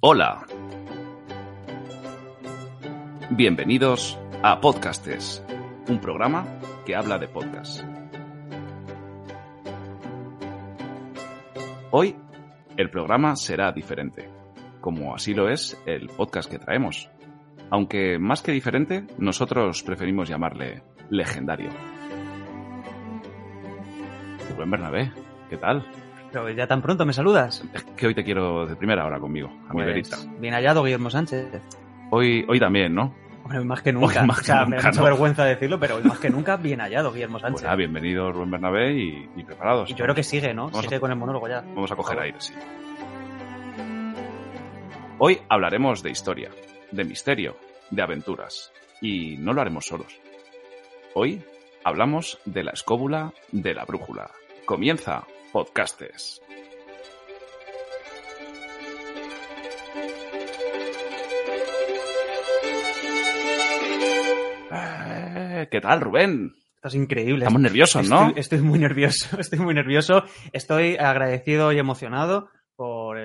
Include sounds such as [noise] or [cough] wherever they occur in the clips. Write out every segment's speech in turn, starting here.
Hola. Bienvenidos a Podcastes, un programa que habla de podcast. Hoy el programa será diferente, como así lo es el podcast que traemos. Aunque más que diferente, nosotros preferimos llamarle legendario. Buen Bernabé, ¿qué tal? Pero ya tan pronto me saludas. Es que hoy te quiero de primera hora conmigo, a mi Pues, verita. Bien hallado, Guillermo Sánchez. Hoy, hoy también, ¿no? Hombre, más que nunca. Hoy más o sea, que me da mucha ¿no? vergüenza decirlo, pero hoy más que nunca, bien hallado, Guillermo Sánchez. Pues nada, bienvenido Rubén Bernabé y, y preparados. y yo creo que sigue, ¿no? Vamos a- sigue con el monólogo ya. Vamos a coger aire, sí. Hoy hablaremos de historia, de misterio, de aventuras. Y no lo haremos solos. Hoy hablamos de la escóbula de la brújula. Comienza Podcastes. Eh, ¿Qué tal, Rubén? Esto es increíble. Estamos nerviosos, ¿no? Estoy, estoy muy nervioso, [laughs] estoy muy nervioso. Estoy agradecido y emocionado.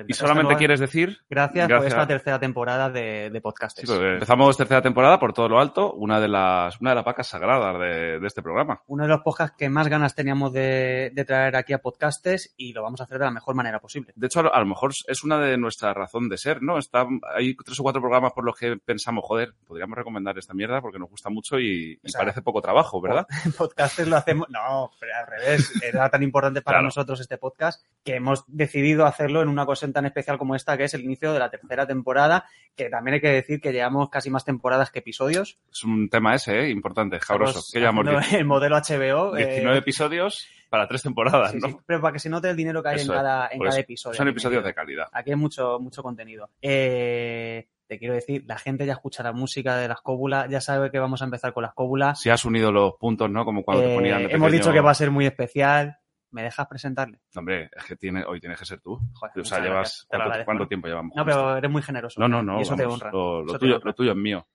El- ¿Y solamente quieres decir? Gracias, por Gracias. esta tercera temporada de, de Sí, podcastes. porque empezamos tercera temporada por todo lo alto, una de las, una de las vacas sagradas de, de este programa. Uno de los podcasts que más ganas teníamos de, de traer aquí a podcastes y lo vamos a hacer de la mejor manera posible. De hecho, a lo, a lo mejor es una de nuestras razón de ser, ¿no? Está, hay tres o cuatro programas por los que pensamos, joder, podríamos recomendar esta mierda porque nos gusta mucho y, y sea, parece poco trabajo, ¿verdad? [laughs] podcastes lo hacemos. No, pero al revés. Era tan importante para Claro. nosotros este podcast que hemos decidido hacerlo en una ocasión tan especial como esta, que es el inicio de la tercera temporada, que también hay que decir que llevamos casi más temporadas que episodios. Es un tema ese, ¿eh? Importante. Estamos Que haciendo el modelo HBO. eh, 19 episodios para tres temporadas, sí, ¿no? sí, pero para que se note el dinero que hay Eso en cada, en episodio. Son aquí episodios de calidad. Aquí hay mucho, mucho contenido. Eh, te quiero decir, la gente ya escucha la música de las cóbulas, ya sabe que vamos a empezar con las cóbulas. Si has unido los puntos, ¿no? Como cuando te Eh, ponían de hemos dicho que va a ser muy especial. ¿Me dejas presentarle? Hombre, es que tiene, hoy tienes que ser tú. Joder, o sea, llevas... ¿Cuánto, tiempo llevamos? No, pero eres muy generoso. No, no, no. Y eso te vamos, honra. Lo, lo Eso te tuyo, honra. lo tuyo es mío.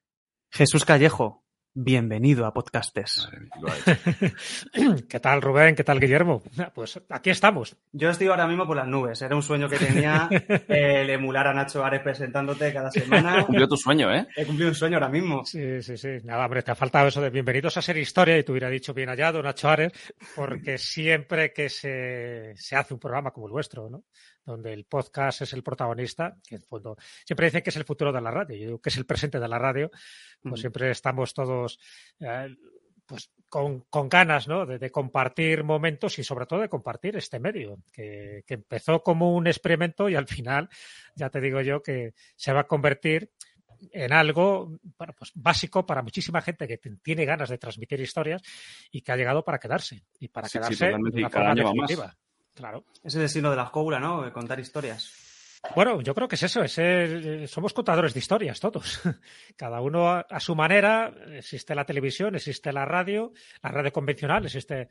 Jesús Callejo, bienvenido a Podcastes. [laughs] ¿Qué tal, Rubén? ¿Qué tal, Guillermo? Pues aquí estamos. Yo estoy ahora mismo por las nubes. Era un sueño que tenía [laughs] el emular a Nacho Ares presentándote cada semana. Cumplió tu sueño, ¿eh? He cumplido un sueño ahora mismo. Sí, sí, sí. Nada, hombre, te ha faltado eso de bienvenidos a ser historia y te hubiera dicho bien hallado, Nacho Ares, porque siempre que se, se hace un programa como el vuestro, ¿no? Donde el podcast es el protagonista, que en fondo siempre dicen que es el futuro de la radio, yo digo que es el presente de la radio, pues siempre estamos todos eh, pues con, con ganas ¿no? de, de compartir momentos y sobre todo de compartir este medio, que, que empezó como un experimento y al final, ya te digo yo, que se va a convertir en algo bueno, pues básico para muchísima gente que tiene ganas de transmitir historias y que ha llegado para quedarse y para Sí, sí, quedarse totalmente, de una forma año va más. Claro. Ese es el signo de la escóbula, ¿no? De Contar historias. Bueno, yo creo que es eso, es el- somos contadores de historias todos. [laughs] Cada uno a, a su manera. Existe la televisión, existe la radio, la radio convencional, existe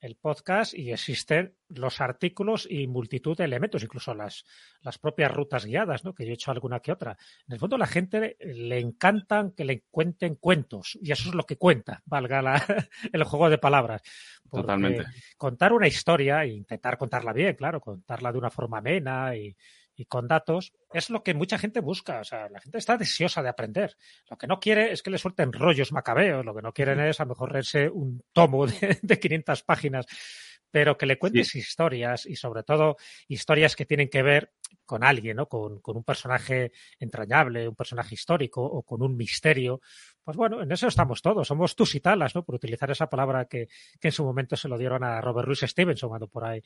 el podcast y existen los artículos y multitud de elementos, incluso las, las propias rutas guiadas, ¿no? que yo he hecho alguna que otra. En el fondo a la gente le encantan que le cuenten cuentos y eso es lo que cuenta, valga la- [laughs] el juego de palabras. Porque Totalmente. Contar una historia e intentar contarla bien, claro, contarla de una forma amena y, y con datos, es lo que mucha gente busca. O sea, la gente está deseosa de aprender. Lo que no quiere es que le suelten rollos macabeos, lo que no quieren es a lo mejor leerse un tomo de, [laughs] de 500 páginas, pero que le cuentes historias y sobre todo historias que tienen que ver con alguien, ¿no? Con, con un personaje entrañable, un personaje histórico o con un misterio. Pues bueno, en eso estamos todos. Somos tusitalas, ¿no? Por utilizar esa palabra que, que en su momento se lo dieron a Robert Louis Stevenson cuando por ahí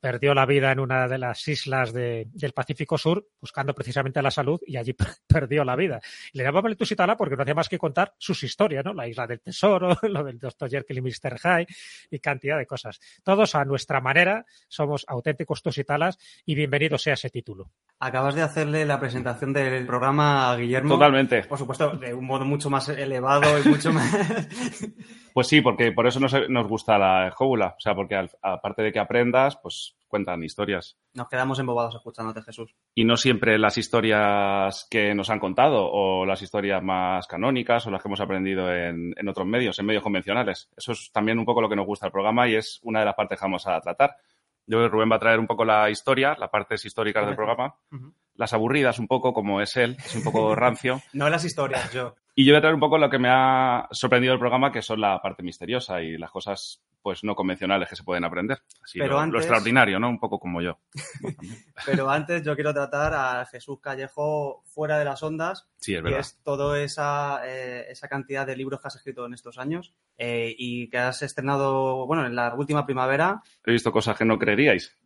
perdió la vida en una de las islas de- del Pacífico Sur buscando precisamente la salud y allí [laughs] perdió la vida. Le llamaban el Tusitala porque no hacía más que contar sus historias, ¿no? La isla del tesoro, [laughs] lo del Dr. Jekyll y Mr. Hyde y cantidad de cosas. Todos a nuestra manera somos auténticos Tusitalas y bienvenido sea ese título. Acabas de hacerle la presentación del programa a Guillermo. Totalmente. Por supuesto, de un modo mucho más elevado y mucho más. [laughs] Pues sí, porque por eso nos, nos gusta la escóbula. O sea, porque al- aparte de que aprendas, pues cuentan historias. Nos quedamos embobados escuchándote, Jesús. Y no siempre las historias que nos han contado, o las historias más canónicas, o las que hemos aprendido en, en otros medios, en medios convencionales. Eso es también un poco lo que nos gusta del programa y es una de las partes que vamos a tratar. Yo creo que Rubén va a traer un poco la historia, las partes históricas del programa. Las aburridas un poco, como es él, es un poco [laughs] rancio. No las historias, yo. Y yo voy a traer un poco lo que me ha sorprendido del programa, que son la parte misteriosa y las cosas pues no convencionales que se pueden aprender. Así Pero lo, lo antes- extraordinario, ¿no? Un poco como yo. [laughs] Pero antes yo quiero tratar a Jesús Callejo fuera de las ondas, Sí, es que verdad. es toda esa, eh, esa cantidad de libros que has escrito en estos años eh, y que has estrenado, bueno, en la última primavera. He visto cosas que no creeríais.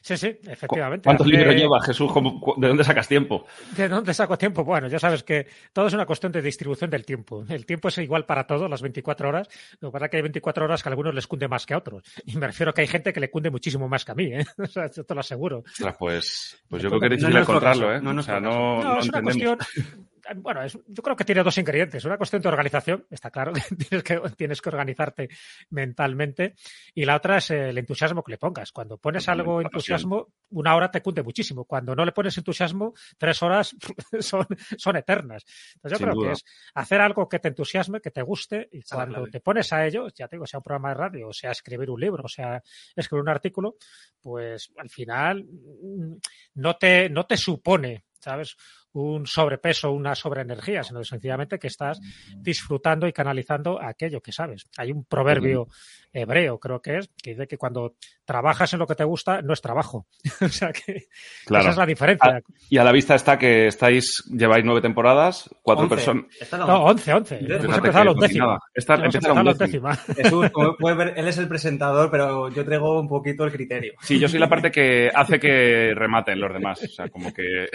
Sí, sí, ¿Cu- efectivamente. ¿Cuántos Hace- libros llevas, Jesús? ¿Cómo- cu- ¿De dónde sacas tiempo? ¿De dónde saco tiempo? Bueno, ya sabes que todo es una cuestión de distribución del tiempo. El tiempo es igual para todos, las 24 horas. Lo que pasa es que hay 24 horas que a algunos les cunde más que a otros. Y me refiero a que hay gente que le cunde muchísimo más que a mí, ¿eh? [laughs] O sea, yo te lo aseguro. Ostras, pues, pues yo No creo que es difícil encontrarlo, ¿eh? no es o sea, no, No, no es una entendemos. cuestión. Bueno, es- yo creo que tiene dos ingredientes. Una cuestión de organización, está claro que [laughs] tienes que, tienes que organizarte mentalmente. Y la otra es el entusiasmo que le pongas. Cuando pones algo entusiasmo, una hora te cunde muchísimo. Cuando no le pones entusiasmo, tres horas [laughs] son, son eternas. Entonces yo Sin creo duda. que es hacer algo que te entusiasme, que te guste, y cuando te pones a ello, ya te digo, sea un programa de radio, o sea escribir un libro, o sea escribir un artículo, pues al final mm, no te, no te supone, ¿sabes? Un sobrepeso, una sobreenergía, sino sencillamente que estás disfrutando y canalizando aquello que sabes. Hay un proverbio hebreo, creo que es, que dice que cuando trabajas en lo que te gusta, no es trabajo. [laughs] o sea que Claro. esa es la diferencia. Ah, Y a la vista está que estáis, lleváis nueve temporadas, cuatro Once. personas. No, 11, 11. Fíjate Hemos empezado undécima. undécima. Jesús, como puedes ver, él es el presentador, pero yo traigo un poquito el criterio. Sí, yo soy la parte que hace que [laughs] rematen los demás. O sea, como que.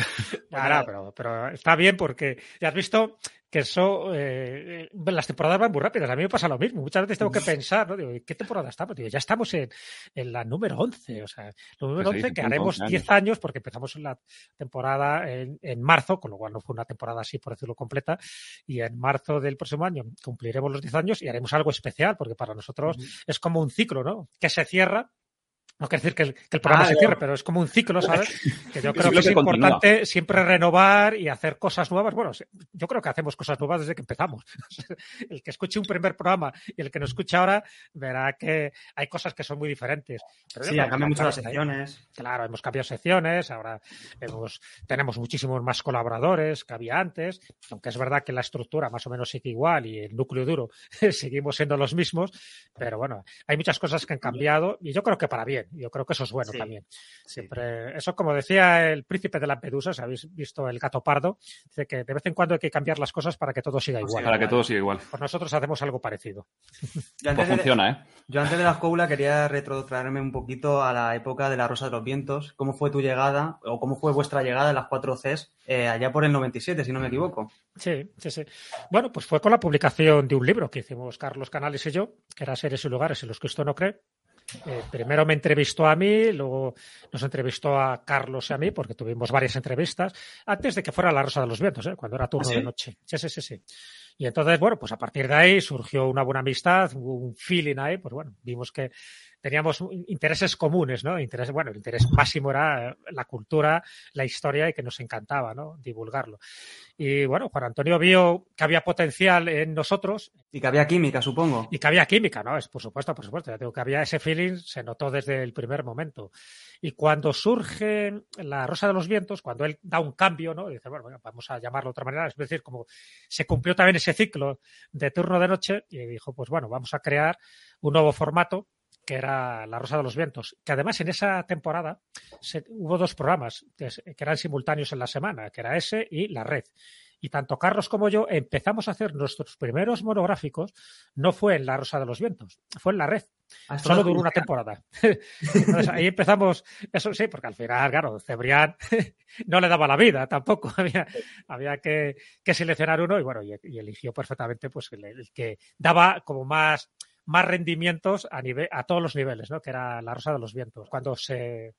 Claro, pero, pero está bien porque ya has visto que eso, eh, las temporadas van muy rápidas. A mí me pasa lo mismo. Muchas veces tengo que pensar, ¿no? Digo, ¿en ¿qué temporada estamos? Digo, ya estamos en, en la número 11. O sea, la número Pues ahí 11 que son haremos 11 10 años porque empezamos la temporada en, en marzo, con lo cual no fue una temporada así, por decirlo completa. Y en marzo del próximo año cumpliremos los 10 años y haremos algo especial porque para nosotros es como un ciclo, ¿no? Que se cierra. No quiere decir que el, que el programa Ah, se cicre, pero es como un ciclo, [laughs] ¿sabes? Que yo creo que es continúa. importante siempre renovar y hacer cosas nuevas. Bueno, yo creo que hacemos cosas nuevas desde que empezamos. [laughs] El que escuche un primer programa y el que no escucha ahora verá que hay cosas que son muy diferentes. Pero Sí, cambiado mucho la las secciones. Claro, hemos cambiado secciones, ahora hemos, tenemos muchísimos más colaboradores que había antes, aunque es verdad que la estructura más o menos sigue igual y el núcleo duro [laughs] seguimos siendo los mismos, pero bueno, hay muchas cosas que han cambiado y yo creo que para bien, yo creo que eso es bueno Sí, también. sí. Siempre, eso como decía el príncipe de Lampedusa, si habéis visto el gato pardo, dice que de vez en cuando hay que cambiar las cosas para que todo siga igual. Para que todo siga igual. Pues nosotros hacemos algo parecido. Yo Pues antes, de, funciona, ¿eh? yo antes de la escóbula quería retrotraerme un poquito a la época de la Rosa de los Vientos. ¿Cómo fue tu llegada o cómo fue vuestra llegada en las cuatro Cs eh, allá por el 97, si no me equivoco? Sí, sí, sí. Bueno, pues fue con la publicación de un libro que hicimos Carlos Canales y yo, que era Seres y lugares en los que esto no cree. Eh, primero me entrevistó a mí, luego nos entrevistó a Carlos y a mí, porque tuvimos varias entrevistas, antes de que fuera la Rosa de los Vientos, ¿eh? cuando era turno ¿Ah, sí? de noche. Sí, sí, sí, sí. Y entonces, bueno, pues a partir de ahí surgió una buena amistad, un feeling ahí, pues bueno, vimos que teníamos intereses comunes, ¿no? Interés, bueno, el interés máximo era la cultura, la historia y que nos encantaba, ¿no? Divulgarlo. Y bueno, Juan Antonio vio que había potencial en nosotros Y que había química, supongo. y que había química, ¿no? Es por supuesto, por supuesto. Ya digo que había ese feeling, se notó desde el primer momento. Y cuando surge la Rosa de los Vientos, cuando él da un cambio, ¿no? Dice, bueno, venga, vamos a llamarlo de otra manera. Es decir, como se cumplió también ese ciclo de turno de noche y dijo, pues bueno, vamos a crear un nuevo formato que era La Rosa de los Vientos, que además en esa temporada se- hubo dos programas que, eran simultáneos en la semana, que era ese y La Red. Y tanto Carlos como yo empezamos a hacer nuestros primeros monográficos, no fue en La Rosa de los Vientos, fue en La Red. Ah, Solo duró una temporada. [laughs] Entonces ahí empezamos, eso sí, porque al final, claro, Cebrián [laughs] no le daba la vida tampoco. [laughs] Había, había que, que seleccionar uno y bueno, y, y eligió perfectamente pues el, el que daba como más, más rendimientos a nivel, a todos los niveles, ¿no? Que era la Rosa de los Vientos. Cuando se,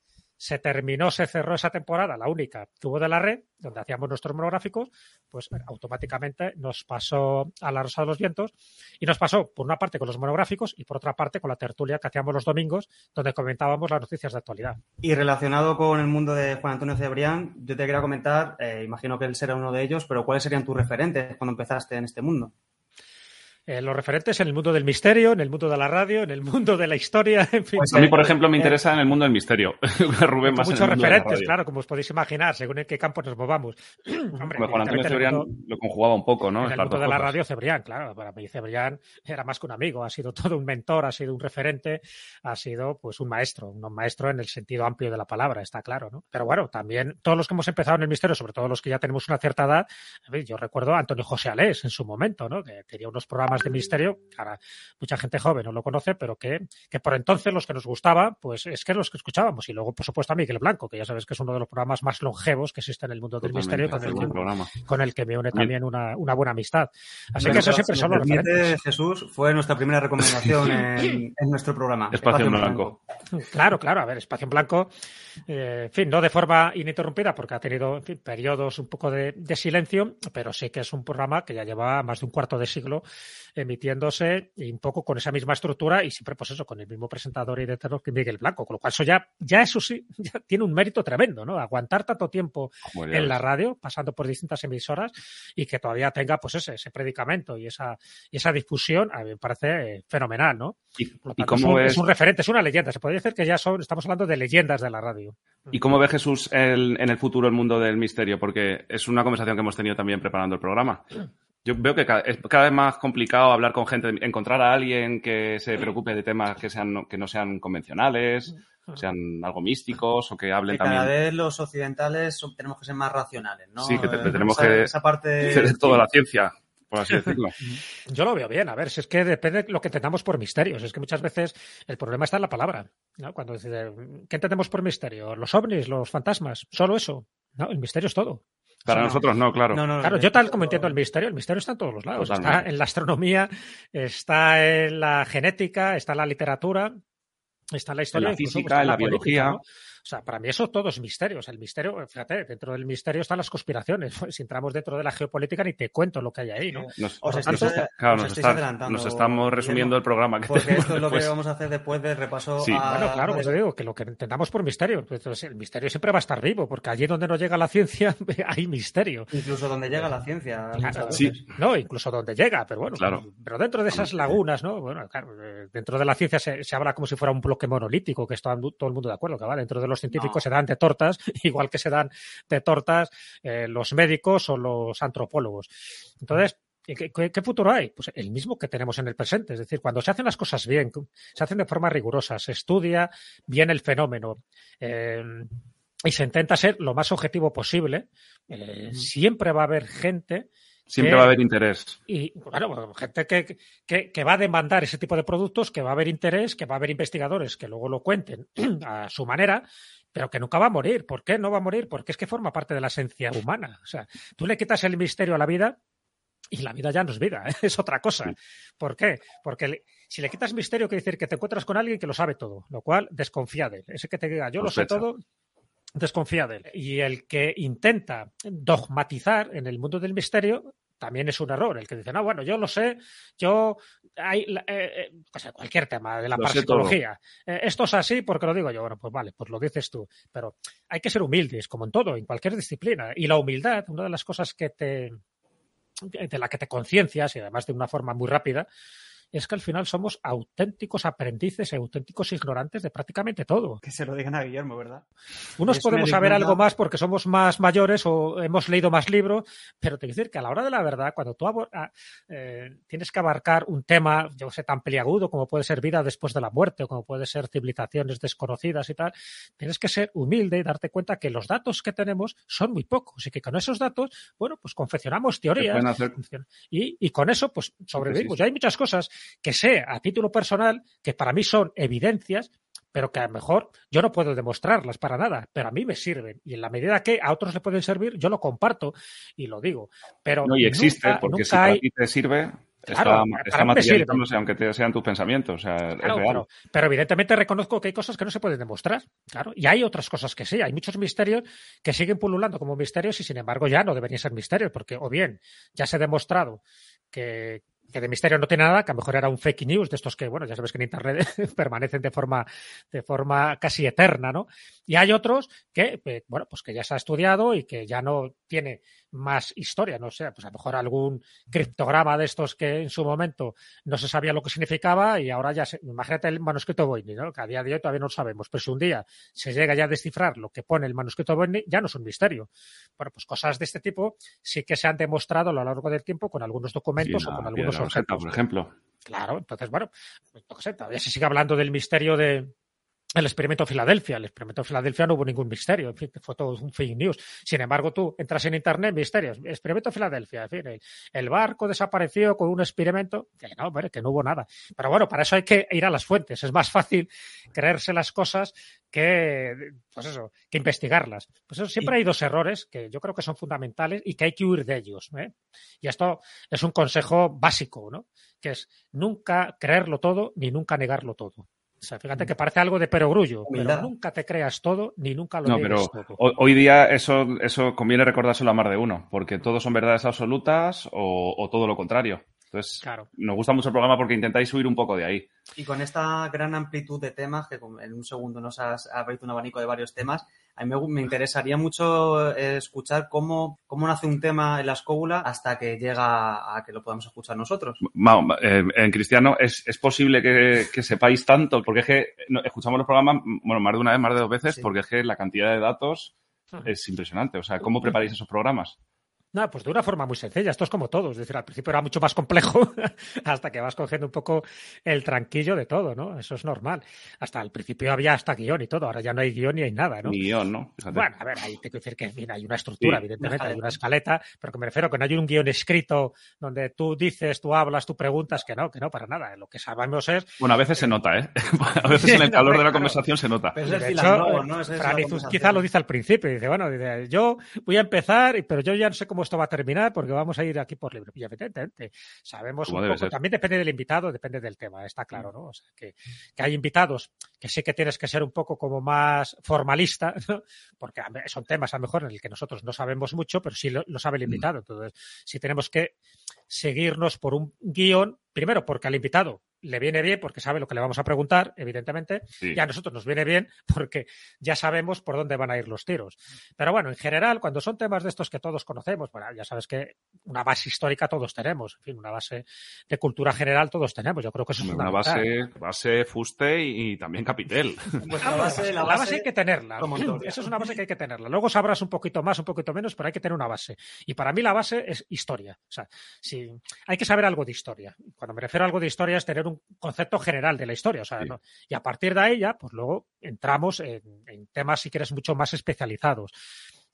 terminó, se cerró esa temporada, la única hubo de la red, donde hacíamos nuestros monográficos, pues automáticamente nos pasó a la Rosa de los Vientos y nos pasó por una parte con los monográficos y por otra parte con la tertulia que hacíamos los domingos, donde comentábamos las noticias de actualidad. Y relacionado con el mundo de Juan Antonio Cebrián, yo te quería comentar, eh, imagino que él será uno de ellos, pero ¿cuáles serían tus referentes cuando empezaste en este mundo? Eh, los referentes en el mundo del misterio, en el mundo de la radio, en el mundo de la historia, en fin. Pues a mí, por ejemplo, me interesa en el mundo del misterio. [laughs] Rubén más Muchos referentes, claro, como os podéis imaginar, según en qué campo nos movamos. [clears throat] Hombre, Juan Antonio Cebrián lo conjugaba un poco, ¿no? En el mundo de la radio, Cebrián, claro. Para mí Cebrián era más que un amigo, ha sido todo un mentor, ha sido un referente, ha sido pues un maestro, un maestro en el sentido amplio de la palabra, está claro, ¿no? Pero bueno, también todos los que hemos empezado en el misterio, sobre todo los que ya tenemos una cierta edad, yo recuerdo a Antonio José Alés en su momento, ¿no? Que tenía unos programas de misterio ahora mucha gente joven no lo conoce, pero que, que por entonces los que nos gustaba, pues es que los que escuchábamos. Y luego, por supuesto, a Miguel Blanco, que ya sabes que es uno de los programas más longevos que existe en el mundo del misterio, con el, que, con el, que me une también una, una buena amistad. Así que eso siempre son los referentes. Jesús, fue nuestra primera recomendación en, [laughs] en nuestro programa. Espacio, en blanco. Claro, claro, a ver, Espacio en Blanco, eh, en fin, no de forma ininterrumpida, porque ha tenido en fin, periodos un poco de, de silencio, pero sí que es un programa que ya lleva más de un cuarto de siglo emitiéndose y un poco con esa misma estructura y siempre pues eso, con el mismo presentador y director que Miguel Blanco, con lo cual eso ya, ya eso sí, [laughs] ya tiene un mérito tremendo, ¿no? Aguantar tanto tiempo en la radio, pasando por distintas emisoras y que todavía tenga pues ese, ese predicamento y esa, y esa difusión, a mí me parece fenomenal, ¿no? ¿Y, cómo es, un, referente, es una leyenda, se podría decir que ya son, estamos hablando de leyendas de la radio. ¿Y cómo ve Jesús el, en el futuro el mundo del misterio? Porque es una conversación que hemos tenido también preparando el programa. [clears throat] Yo veo que es cada vez más complicado hablar con gente, encontrar a alguien que se preocupe de temas que sean que no sean convencionales, sean algo místicos o que hablen cada también. Cada vez los occidentales tenemos que ser más racionales, ¿no? Sí, que te, tenemos que esa parte [laughs] hacer toda la ciencia. Por así [laughs] decirlo. Yo lo veo bien, a ver, si es que depende de lo que entendamos por misterios. Es que muchas veces el problema está en la palabra. ¿no? Cuando dice, ¿qué entendemos por misterio? ¿Los ovnis, los fantasmas? ¿Solo eso? No, el misterio es todo. Para nosotros no, claro. No, no, claro, yo tal como entiendo el misterio, el misterio está en todos los lados. Totalmente. Está en la astronomía, está en la genética, está en la literatura, está en la historia. En la física, en la, la biología. ¿no? O sea, para mí eso todo es misterio. O sea, el misterio, fíjate, dentro del misterio están las conspiraciones. [laughs] Si entramos dentro de la geopolítica, ni te cuento lo que hay ahí, ¿no? Nos, os nos, está, claro, nos, está, nos, estamos resumiendo el programa. Que porque esto es lo que vamos a hacer después del repaso. Sí. A... Bueno, claro, pues digo que lo que entendamos por misterio. Entonces, el misterio siempre va a estar vivo, porque allí donde no llega la ciencia [laughs] hay misterio. Incluso donde llega la ciencia. Claro, sí. No, incluso donde llega, pero bueno. Claro. Pero dentro de esas lagunas, ¿no? Bueno, claro, dentro de la ciencia se, se habla como si fuera un bloque monolítico, que está todo el mundo de acuerdo, que va. Dentro de los científicos no. se dan de tortas, [laughs] igual que se dan de tortas eh, los médicos o los antropólogos. Entonces, ¿Qué, ¿Qué, ¿Qué, futuro hay? Pues el mismo que tenemos en el presente. Es decir, cuando se hacen las cosas bien, se hacen de forma rigurosa, se estudia bien el fenómeno eh, y se intenta ser lo más objetivo posible, eh, siempre va a haber gente Siempre que, va a haber interés. Y, bueno, gente que, que, que, va a demandar ese tipo de productos, que va a haber interés, que va a haber investigadores que luego lo cuenten [clears throat] a su manera, pero que nunca va a morir. ¿Por qué no va a morir? Porque es que forma parte de la esencia humana. O sea, tú le quitas el misterio a la vida y la vida ya no es vida, ¿eh? [laughs] es otra cosa. ¿Por qué? Porque le, si le quitas misterio, quiere decir que te encuentras con alguien que lo sabe todo, lo cual desconfía de él. Ese que te diga, yo lo sé todo, desconfía de él. Y el que intenta dogmatizar en el mundo del misterio también es un error. El que dice, no, bueno, yo lo sé, yo hay eh, eh, cualquier tema de la parapsicología. Eh, esto es así porque lo digo yo. Bueno, pues vale, pues lo dices tú. Pero hay que ser humildes, como en todo, en cualquier disciplina. Y la humildad, una de las cosas que te de la que te conciencias y además de una forma muy rápida, es que al final somos auténticos aprendices y auténticos ignorantes de prácticamente todo. Que se lo digan a Guillermo, ¿verdad? Unos podemos saber algo más porque somos más mayores o hemos leído más libros, pero te quiero decir que a la hora de la verdad, cuando tú eh, tienes que abarcar un tema, yo sé, tan peliagudo como puede ser vida después de la muerte o como puede ser civilizaciones desconocidas y tal, tienes que ser humilde y darte cuenta que los datos que tenemos son muy pocos y que con esos datos, bueno, pues confeccionamos teorías hacer... y, y, con eso, pues sobrevivimos. Ya hay muchas cosas que sé a título personal que para mí son evidencias, pero que a lo mejor yo no puedo demostrarlas para nada, pero a mí me sirven. Y en la medida que a otros le pueden servir, yo lo comparto y lo digo. Pero no, y existe, nunca, porque nunca si para hay... ti te sirve, está, está materializándose, aunque sean tus pensamientos. O sea, es real. Pero, evidentemente reconozco que hay cosas que no se pueden demostrar. Claro. Y hay otras cosas que sí. Hay muchos misterios que siguen pululando como misterios y sin embargo ya no deberían ser misterios, porque o bien ya se ha demostrado que, que de misterio no tiene nada, que a lo mejor era un fake news de estos que, bueno, ya sabes que en Internet [laughs] permanecen de forma, de forma casi eterna, ¿no? Y hay otros que, eh, bueno, pues que ya se ha estudiado y que ya no tiene más historia, no sé, pues a lo mejor algún criptograma de estos que en su momento no se sabía lo que significaba y ahora ya se, imagínate el manuscrito Voynich, ¿no? que a día de hoy todavía no lo sabemos, pero si un día se llega ya a descifrar lo que pone el manuscrito Voynich, ya no es un misterio. Bueno, pues cosas de este tipo sí que se han demostrado a lo largo del tiempo con algunos documentos o con algunos objetos. Por ejemplo. Claro, entonces, bueno, pues, no sé, todavía se sigue hablando del misterio de, el experimento Filadelfia. El experimento Filadelfia no hubo ningún misterio, en fin, fue todo un fake news. Sin embargo, tú entras en internet, misterios, experimento Filadelfia, en fin, el, barco desapareció con un experimento, que no, que no hubo nada. Pero bueno, para eso hay que ir a las fuentes. Es más fácil creerse las cosas que, pues eso, que investigarlas. Pues eso, siempre hay dos errores que yo creo que son fundamentales y que hay que huir de ellos. ¿eh? Y esto es un consejo básico, ¿no? Que es nunca creerlo todo ni nunca negarlo todo fíjate que parece algo de perogrullo, pero nunca te creas todo ni nunca lo no, pero Hoy día eso, eso conviene recordárselo a más de uno, porque todos son verdades absolutas o, todo lo contrario. Entonces, nos gusta mucho el programa porque intentáis subir un poco de ahí. Y con esta gran amplitud de temas, que en un segundo nos has abierto un abanico de varios temas, a mí me, interesaría mucho eh, escuchar cómo, cómo nace un tema en la escóbula hasta que llega a que lo podamos escuchar nosotros. Eh, en cristiano es, posible que, sepáis tanto, porque es que escuchamos los programas, bueno, más de una vez, más de dos veces, porque es que la cantidad de datos es impresionante. O sea, ¿cómo preparáis esos programas? No, pues de una forma muy sencilla. Esto es como todo. Es decir, al principio era mucho más complejo [laughs] hasta que vas cogiendo un poco el tranquillo de todo, ¿no? Eso es normal. Hasta al principio había hasta guion y todo. Ahora ya no hay guion ni hay nada, ¿no? Ni guion, ¿no? Bueno, a ver, ahí te quiero decir que hay una estructura, evidentemente, hay una escaleta, pero que me refiero que no hay un guion escrito donde tú dices, tú hablas, tú preguntas, que no, que no, para nada. Lo que sabemos es... Bueno, a veces se nota, ¿eh? [laughs] a veces en el [laughs] calor de la conversación se nota. Pero de hecho, ¿no? quizá lo dice al principio. Dice, bueno, dice, yo voy a empezar, pero yo ya no sé cómo esto va a terminar porque vamos a ir aquí por libre. Y evidentemente, sabemos un poco, también depende del invitado, depende del tema, está claro, ¿no? O sea, que, que hay invitados que sí que tienes que ser un poco como más formalista, [laughs] ¿no? porque son temas a lo mejor en el que nosotros no sabemos mucho, pero sí lo, lo sabe el mm. invitado. Entonces, si tenemos que seguirnos por un guion, primero porque al invitado le viene bien porque sabe lo que le vamos a preguntar, evidentemente, y a nosotros nos viene bien [laughs] porque ya sabemos por dónde van a ir los tiros. Pero bueno, en general, cuando son temas de estos que todos conocemos, bueno, ya sabes que una base histórica todos tenemos, en fin, una base de cultura general todos tenemos. Yo creo que eso es una base, base fuste y, también capitel. [laughs] Pues la, base, la, base, hay que tenerla. Eso es una base que hay que tenerla. Luego sabrás un poquito más, un poquito menos, pero hay que tener una base. Y para mí la base es historia. O sea, si hay que saber algo de historia. Cuando me refiero a algo de historia es tener un concepto general de la historia. O sea, Y a partir de ya, pues luego entramos en, temas, si quieres, mucho más especializados.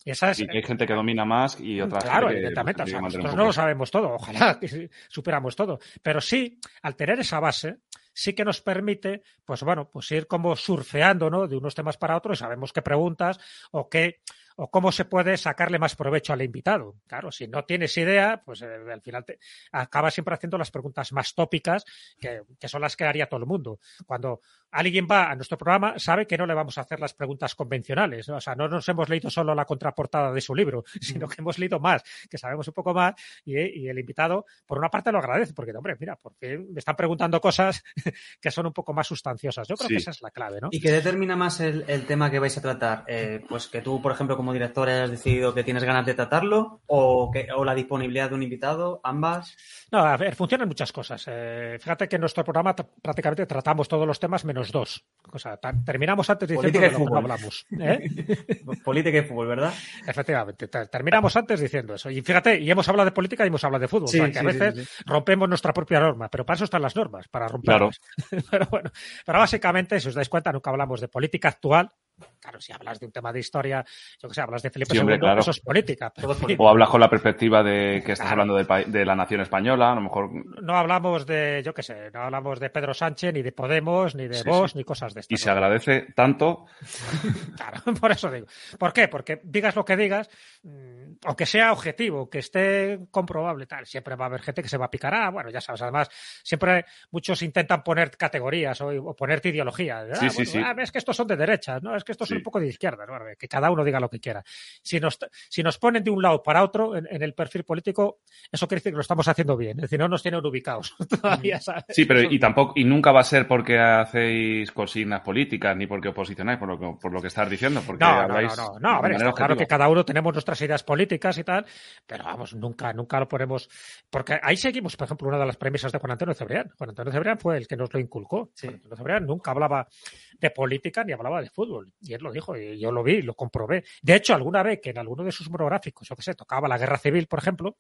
Y, hay gente que domina más y otras Claro, que, evidentemente. nosotros no lo sabemos todo, ojalá [laughs] que superamos todo. Pero sí, al tener esa base, sí que nos permite, pues bueno, pues ir como surfeando, ¿no? De unos temas para otros y sabemos qué preguntas o qué o cómo se puede sacarle más provecho al invitado. Claro, si no tienes idea, pues eh, al final te, acabas siempre haciendo las preguntas más tópicas, que, que, son las que haría todo el mundo. Cuando alguien va a nuestro programa, sabe que no le vamos a hacer las preguntas convencionales. O sea, no nos hemos leído solo la contraportada de su libro, [laughs] sino que hemos leído más, que sabemos un poco más, y, y el invitado, por una parte, lo agradece, porque, hombre, mira, porque me están preguntando cosas [laughs] que son un poco más sustanciosas. Yo creo que esa es la clave, ¿no? ¿Y qué determina más el, el tema que vais a tratar? Eh, pues que tú, por ejemplo, como director has decidido que tienes ganas de tratarlo o, que, o la disponibilidad de un invitado, ambas? No, a ver, funcionan muchas cosas. Eh, fíjate que en nuestro programa prácticamente tratamos todos los temas menos dos. O sea, terminamos antes diciendo de lo que hablamos. ¿eh? [laughs] política y fútbol, ¿verdad? Efectivamente, terminamos antes diciendo eso. Y fíjate, y hemos hablado de política y hemos hablado de fútbol. o sea, que a veces rompemos nuestra propia norma, pero para eso están las normas, para romperlas. [laughs] pero bueno, pero básicamente, si os dais cuenta, nunca hablamos de política actual, Claro, si hablas de un tema de historia, yo que sé, hablas de Felipe Sí, hombre, II, claro. eso es política. pero, [laughs] O hablas con la perspectiva de que estás Claro. hablando de la nación española, a lo mejor. no hablamos de, yo qué sé, no hablamos de Pedro Sánchez, ni de Podemos, ni de Sí, Vox, sí. ni cosas de Y estas. se ¿no? agradece tanto. [laughs] Claro, por eso digo. ¿Por qué? Porque digas lo que digas, mm, aunque sea objetivo, que esté comprobable, tal, siempre va a haber gente que se va a picar. Ah, bueno, ya sabes, además, siempre muchos intentan poner categorías o, o ponerte ideología. Ah, Sí, sí, bueno, sí. ah, es que estos son de derechas, ¿no? Es que estos son Sí. un poco de izquierda, ¿no? Que cada uno diga lo que quiera. Si nos, si nos ponen de un lado para otro en, en el perfil político, eso quiere decir que lo estamos haciendo bien. Es decir, no nos tienen ubicados [laughs] todavía, ¿sabes? Sí, pero y tampoco, y nunca va a ser porque hacéis consignas políticas ni porque oposicionáis, por lo que, por lo que estás diciendo, porque No, no, habláis no, no, no, a ver, está claro que cada uno tenemos nuestras ideas políticas y tal, pero vamos, nunca, nunca lo ponemos, porque ahí seguimos, por ejemplo, una de las premisas de Juan Antonio Cebrián. Juan Antonio Cebrián fue el que nos lo inculcó. Sí. Juan Antonio Cebrián nunca hablaba de política ni hablaba de fútbol, y él lo dijo, y yo lo vi, lo comprobé. De hecho, alguna vez que en alguno de sus monográficos, yo que sé, tocaba la guerra civil, por ejemplo,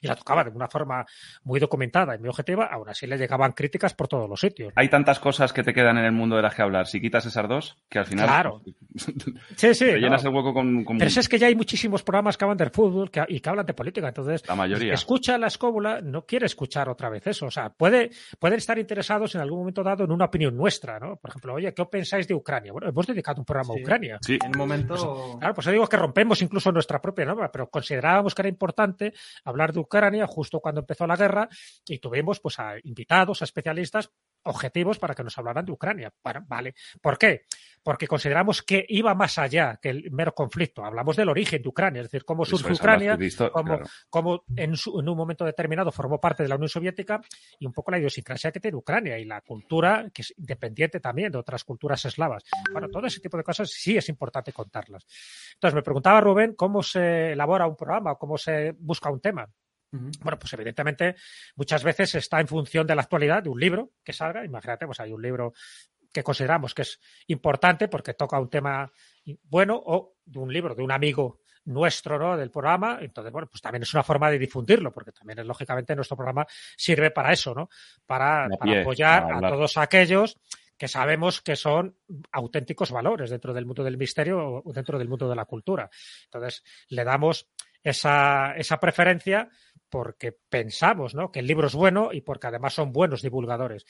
y la tocaba de una forma muy documentada y muy objetiva, aún así le llegaban críticas por todos los sitios. Hay tantas cosas que te quedan en el mundo de las que hablar. Si quitas esas dos, que al final Claro. [laughs] Sí, sí. te no. llenas el hueco con, con Pero es que ya hay muchísimos programas que hablan del fútbol que- y que hablan de política, entonces la mayoría. escucha la escóbula, no quiere escuchar otra vez eso. O sea, puede, pueden estar interesados en algún momento dado en una opinión nuestra, ¿no? Por ejemplo, oye, ¿qué pensáis de Ucrania? Bueno, hemos dedicado un programa Sí. a Ucrania. Sí, En un momento. Claro, pues yo digo que rompemos incluso nuestra propia norma, pero considerábamos que era importante hablar de Ucrania justo cuando empezó la guerra y tuvimos pues a invitados, a especialistas objetivos para que nos hablaran de Ucrania. Vale. ¿Por qué? Porque consideramos que iba más allá que el mero conflicto. Hablamos del origen de Ucrania, es decir, cómo surge Ucrania, cómo, claro. cómo en, su- en un momento determinado formó parte de la Unión Soviética y un poco la idiosincrasia que tiene Ucrania y la cultura que es independiente también de otras culturas eslavas. Bueno, todo ese tipo de cosas sí es importante contarlas. Entonces, me preguntaba Rubén cómo se elabora un programa o cómo se busca un tema. Bueno, pues evidentemente muchas veces está en función de la actualidad de un libro que salga. Imagínate, pues hay un libro que consideramos que es importante porque toca un tema bueno o de un libro de un amigo nuestro, ¿no? Del programa. Entonces, bueno, pues también es una forma de difundirlo porque también es lógicamente nuestro programa sirve para eso, ¿no? Para, apoyar a todos aquellos que sabemos que son auténticos valores dentro del mundo del misterio o dentro del mundo de la cultura. Entonces, le damos esa, esa preferencia porque pensamos ¿no? que el libro es bueno y porque además son buenos divulgadores.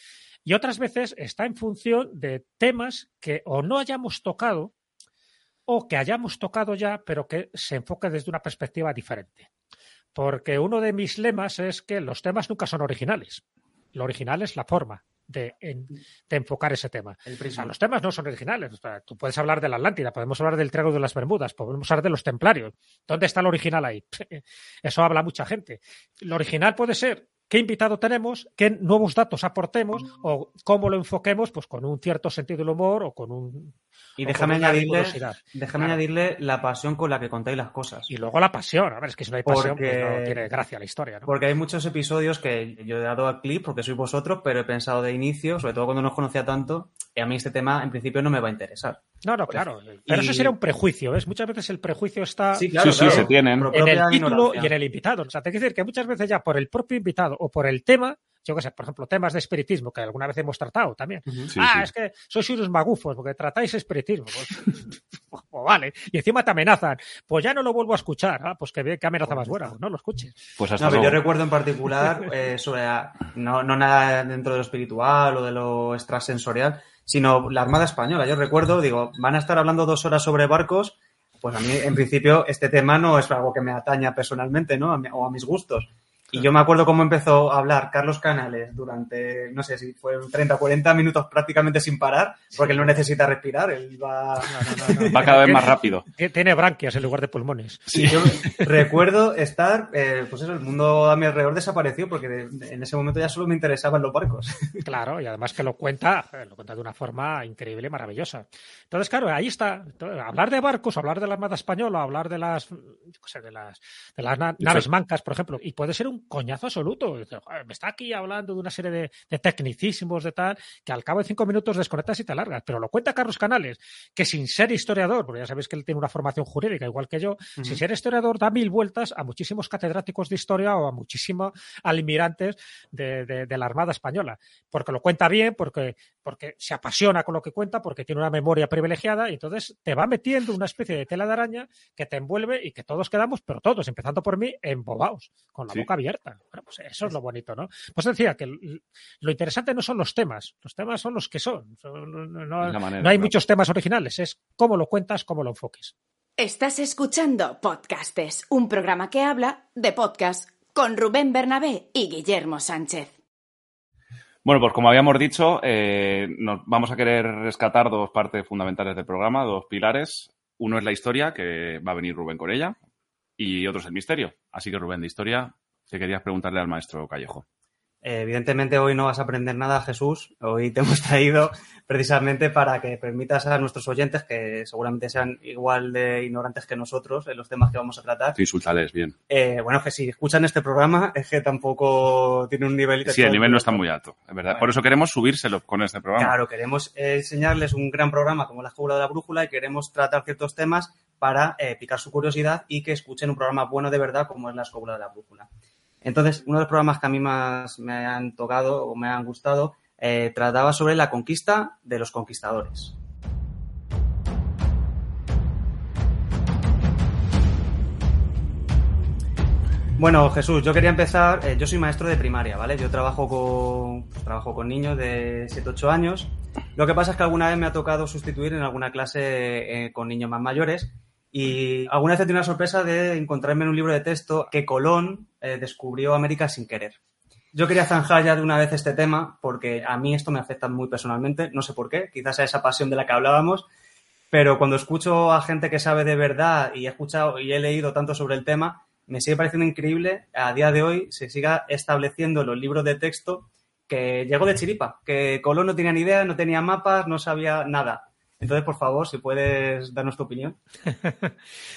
Y otras veces está en función de temas que o no hayamos tocado o que hayamos tocado ya, pero que se enfoque desde una perspectiva diferente. Porque uno de mis lemas es que los temas nunca son originales. Lo original es la forma de, en- de enfocar ese tema. El O sea, prisma. los temas no son originales. O sea, tú puedes hablar de la Atlántida, podemos hablar del Triángulo de las Bermudas, podemos hablar de los templarios. ¿Dónde está el original ahí? [laughs] Eso habla mucha gente. Lo original puede ser qué invitado tenemos, qué nuevos datos aportemos o cómo lo enfoquemos, pues con un cierto sentido del humor o con un. Y déjame añadirle, déjame Claro. añadirle la pasión con la que contáis las cosas. Y luego la pasión. A ver, es que si no hay pasión, pues Porque- no tiene gracia la historia. ¿no? Porque hay muchos episodios que yo he dado a clip porque sois vosotros, pero he pensado de inicio, sobre todo cuando no os conocía tanto, y a mí este tema en principio no me va a interesar. No, no, claro. Pero eso sería un prejuicio. ¿ves? Muchas veces el prejuicio está Sí, claro, Sí, sí, claro. se tienen. En el título ignorancia. y en el invitado. O sea, te quiero decir que muchas veces ya por el propio invitado o por el tema, yo qué sé, por ejemplo, temas de espiritismo que alguna vez hemos tratado también. Sí, ah, sí. es que sois unos magufos porque tratáis espiritismo. Pues, [laughs] pues vale. Y encima te amenazan. Pues ya no lo vuelvo a escuchar. Ah, pues qué, qué amenaza más buena. No lo escuches. Pues hasta No, pero yo luego. recuerdo en particular [laughs] eh, sobre la- no, no nada dentro de lo espiritual o de lo extrasensorial, sino la Armada Española. Yo recuerdo, digo, van a estar hablando dos horas sobre barcos, pues a mí en principio este tema no es algo que me ataña personalmente, ¿no? A mi- o a mis gustos. Y yo me acuerdo cómo empezó a hablar Carlos Canales durante, no sé si fueron 30 o 40 minutos prácticamente sin parar, porque él no necesita respirar, él va... No, no, no, no. [laughs] Va cada vez más rápido. Tiene- branquias en lugar de pulmones. Y yo recuerdo estar, eh, pues eso, el mundo a mi alrededor desapareció porque de- en ese momento ya solo me interesaban los barcos. [laughs] Claro, y además que lo cuenta, lo cuenta de una forma increíble y maravillosa. Entonces, claro, ahí está. Entonces, hablar de barcos, hablar de la Armada Española, hablar de las, sé, de las, de las na- naves mancas, por ejemplo, y puede ser un un coñazo absoluto. me está aquí hablando de una serie de, tecnicismos, de tal, que al cabo de cinco minutos desconectas y te largas. Pero lo cuenta Carlos Canales, que sin ser historiador, porque ya sabéis que él tiene una formación jurídica igual que yo, sin ser historiador da mil vueltas a muchísimos catedráticos de historia o a muchísimos almirantes de, la Armada Española. Porque lo cuenta bien, porque, porque se apasiona con lo que cuenta, porque tiene una memoria privilegiada y entonces te va metiendo una especie de tela de araña que te envuelve y que todos quedamos, pero todos, empezando por mí, embobados, con la boca abierta. Bueno, pues eso es lo bonito, ¿no? Pues decía que lo interesante no son los temas, los temas son los que son. No, hay muchos temas originales, es cómo lo cuentas, cómo lo enfoques. Estás escuchando Podcastes, un programa que habla de podcast con Rubén Bernabé y Guillermo Sánchez. Bueno, pues como habíamos dicho, eh, nos vamos a querer rescatar dos partes fundamentales del programa, dos pilares. Uno es la historia, que va a venir Rubén con ella, y otro es el misterio. Así que Rubén, de historia, te querías preguntarle al maestro Callejo. Evidentemente hoy no vas a aprender nada, Jesús. Hoy te [laughs] hemos traído precisamente para que permitas a nuestros oyentes, que seguramente sean igual de ignorantes que nosotros en los temas que vamos a tratar. Sí, insultales, bien. Eh, bueno, que si escuchan este programa es que tampoco tiene un nivel... Sí, el nivel no está muy alto, es verdad. Por eso queremos subírselo con este programa. Claro, queremos enseñarles un gran programa como La Escuela de la Brújula y queremos tratar ciertos temas para eh, picar su curiosidad y que escuchen un programa bueno de verdad como es La Escuela de la Brújula. Entonces, uno de los programas que a mí más me han tocado o me han gustado eh, trataba sobre la conquista de los conquistadores. Bueno, Jesús, yo quería empezar. Eh, yo soy maestro de primaria, ¿vale? Yo trabajo con, trabajo con niños de 7-8 años. Lo que pasa es que alguna vez me ha tocado sustituir en alguna clase eh, con niños más mayores y alguna vez he tenido la sorpresa de encontrarme en un libro de texto que Colón eh, descubrió América sin querer. Yo quería zanjar ya de una vez este tema porque a mí esto me afecta muy personalmente, no sé por qué, quizás sea esa pasión de la que hablábamos, pero cuando escucho a gente que sabe de verdad y he escuchado y he leído tanto sobre el tema, me sigue pareciendo increíble a día de hoy se siga estableciendo en los libros de texto que llegó de chiripa, que Colón no tenía ni idea, no tenía mapas, no sabía nada. Entonces, por favor, si puedes darnos tu opinión. [laughs]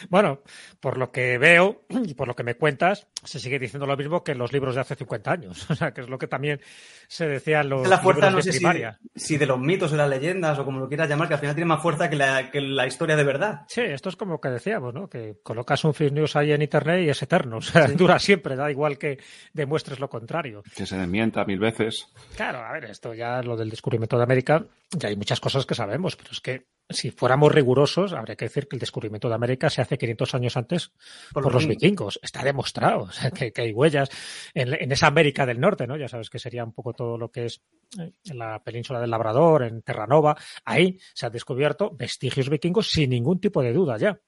bueno, por lo que veo y por lo que me cuentas, se sigue diciendo lo mismo que en los libros de hace 50 años. [laughs] O sea, que es lo que también se decía en los la fuerza, libros no de primaria. Si, de los mitos o las leyendas o como lo quieras llamar, que al final tiene más fuerza que la, que la historia de verdad. Sí, esto es como que decíamos, ¿no? Que colocas un fake news ahí en internet y es eterno. [laughs] O sea, dura siempre, da igual que demuestres lo contrario. Que se desmienta mil veces. Claro, a ver, esto ya lo del descubrimiento de América, ya hay muchas cosas que sabemos, pero es que si fuéramos rigurosos, habría que decir que el descubrimiento de América se hace 500 años antes por, los vikingos. Está demostrado que, hay huellas en, esa América del Norte, ¿no? Ya sabes que sería un poco todo lo que es en eh, la península del Labrador, en Terranova. Ahí se han descubierto vestigios vikingos sin ningún tipo de duda ya.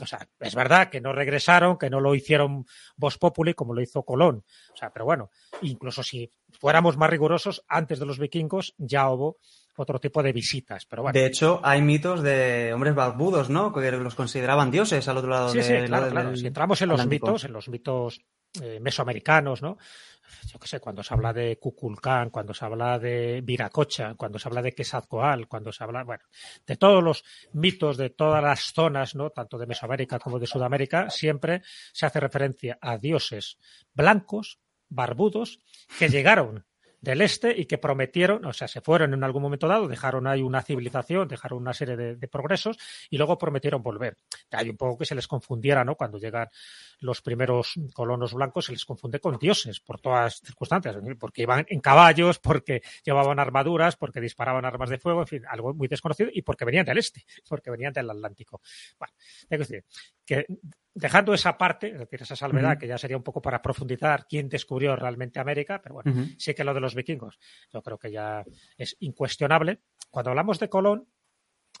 O sea, es verdad que no regresaron, que no lo hicieron Vos Populi como lo hizo Colón. O sea, pero bueno, incluso si fuéramos más rigurosos, antes de los vikingos ya hubo otro tipo de visitas. Pero bueno. De hecho, hay mitos de hombres barbudos, ¿no? Que los consideraban dioses al otro lado sí, sí, claro, claro. Si entramos en los mitos, en los mitos eh, mesoamericanos, ¿no? Yo qué sé, cuando se habla de Cuculcán, cuando se habla de Viracocha, cuando se habla de Quetzalcoatl, cuando se habla, bueno, de todos los mitos de todas las zonas, ¿no? Tanto de Mesoamérica como de Sudamérica, siempre se hace referencia a dioses blancos, barbudos, que llegaron del este y que prometieron, o sea, se fueron en algún momento dado, dejaron ahí una civilización, dejaron una serie de, progresos y luego prometieron volver. Hay un poco que se les confundiera, ¿no? Cuando llegan los primeros colonos blancos, se les confunde con dioses por todas circunstancias, porque iban en caballos, porque llevaban armaduras, porque disparaban armas de fuego, en fin, algo muy desconocido y porque venían del este, porque venían del Atlántico. Bueno, que decir que dejando esa parte, es decir, esa salvedad, que ya sería un poco para profundizar quién descubrió realmente América, pero bueno, sí que lo de los vikingos, yo creo que ya es incuestionable. Cuando hablamos de Colón,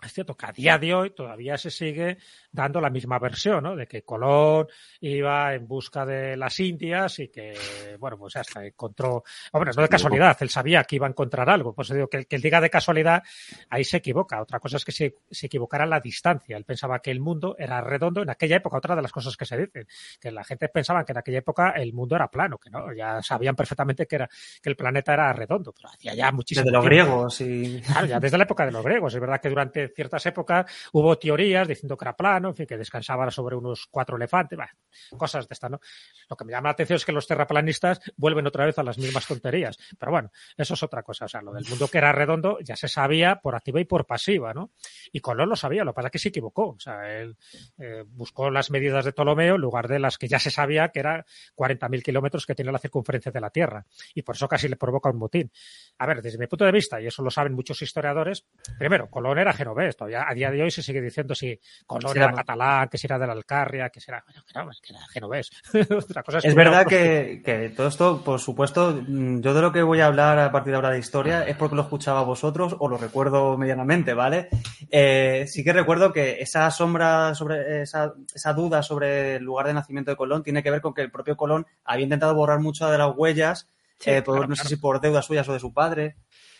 es cierto que a día de hoy todavía se sigue dando la misma versión, ¿no? De que Colón iba en busca de las Indias y que, bueno, pues hasta encontró, bueno, no de casualidad, él sabía que iba a encontrar algo, pues digo que que diga de casualidad, ahí se equivoca. Otra cosa es que se, se equivocara la distancia. Él pensaba que el mundo era redondo en aquella época, otra de las cosas que se dicen, que la gente pensaba que en aquella época el mundo era plano, que no, ya sabían perfectamente que era, que el planeta era redondo, pero hacía ya muchísimo Desde los griegos y... Claro, ya desde la época de los griegos. Es verdad que durante ciertas épocas hubo teorías diciendo que era plano, en fin, que descansaba sobre unos cuatro elefantes, bah, cosas de estas, ¿no? Lo que me llama la atención es que los terraplanistas vuelven otra vez a las mismas tonterías. Pero bueno, eso es otra cosa. O sea, lo del mundo que era redondo ya se sabía por activa y por pasiva, ¿no? Y Colón lo sabía, lo que pasa es que se equivocó. O sea, él eh, buscó las medidas de Ptolomeo en lugar de las que ya se sabía que era 40.000 kilómetros que tiene la circunferencia de la Tierra. Y por eso casi le provoca un motín. A ver, desde mi punto de vista, y eso lo saben muchos historiadores, primero, Colón era genovés. Todavía a día de hoy se sigue diciendo si Colón era era- catalán, que si era de la Alcarria, que si era, bueno, que no, que era genovés. [laughs] Otra cosa Es que verdad que, que todo esto, por supuesto, mm, yo de lo que voy a hablar a partir de ahora de historia es porque lo escuchaba a vosotros o lo recuerdo medianamente, ¿vale? Eh, sí que recuerdo que esa sombra sobre esa, esa duda sobre el lugar de nacimiento de Colón tiene que ver con que el propio Colón había intentado borrar muchas de las huellas, Sí, eh, por- claro, no claro. sé si por deudas suyas o de su padre.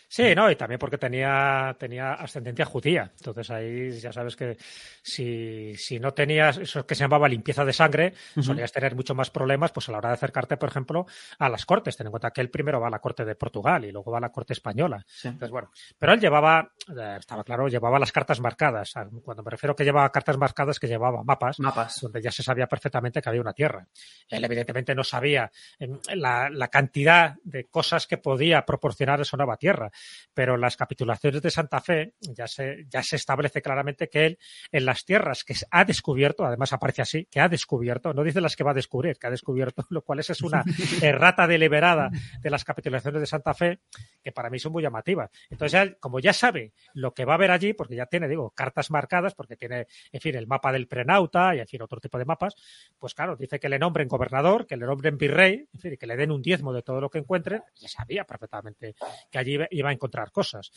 Sí, no, y también porque tenía, tenía ascendencia judía. Entonces ahí ya sabes que si, si no tenías eso que se llamaba limpieza de sangre, solías tener mucho más problemas pues a la hora de acercarte, por ejemplo, a las cortes. Ten en cuenta que él primero va a la corte de Portugal y luego va a la corte española. Sí. Entonces, bueno, pero él llevaba, eh, estaba claro, llevaba las cartas marcadas. Cuando me refiero que llevaba cartas marcadas, que llevaba mapas Mapas. donde ya se sabía perfectamente que había una tierra. Él evidentemente no sabía em, la, la cantidad de cosas que podía proporcionar esa nueva tierra, pero las capitulaciones de Santa Fe ya se, ya se establece claramente que él en las tierras que ha descubierto, además aparece así, que ha descubierto, no dice las que va a descubrir, que ha descubierto, [laughs] lo cual esa es una errata deliberada de las capitulaciones de Santa Fe, que para mí son muy llamativas. Entonces, como ya sabe lo que va a haber allí, porque ya tiene, digo, cartas marcadas, porque tiene, en fin, el mapa del prenauta y, en fin, otro tipo de mapas, pues claro, dice que le nombren gobernador, que le nombren virrey, en fin, que le den un diezmo de todo lo que encuentren, ya sabía perfectamente que allí iba- iba a encontrar cosas.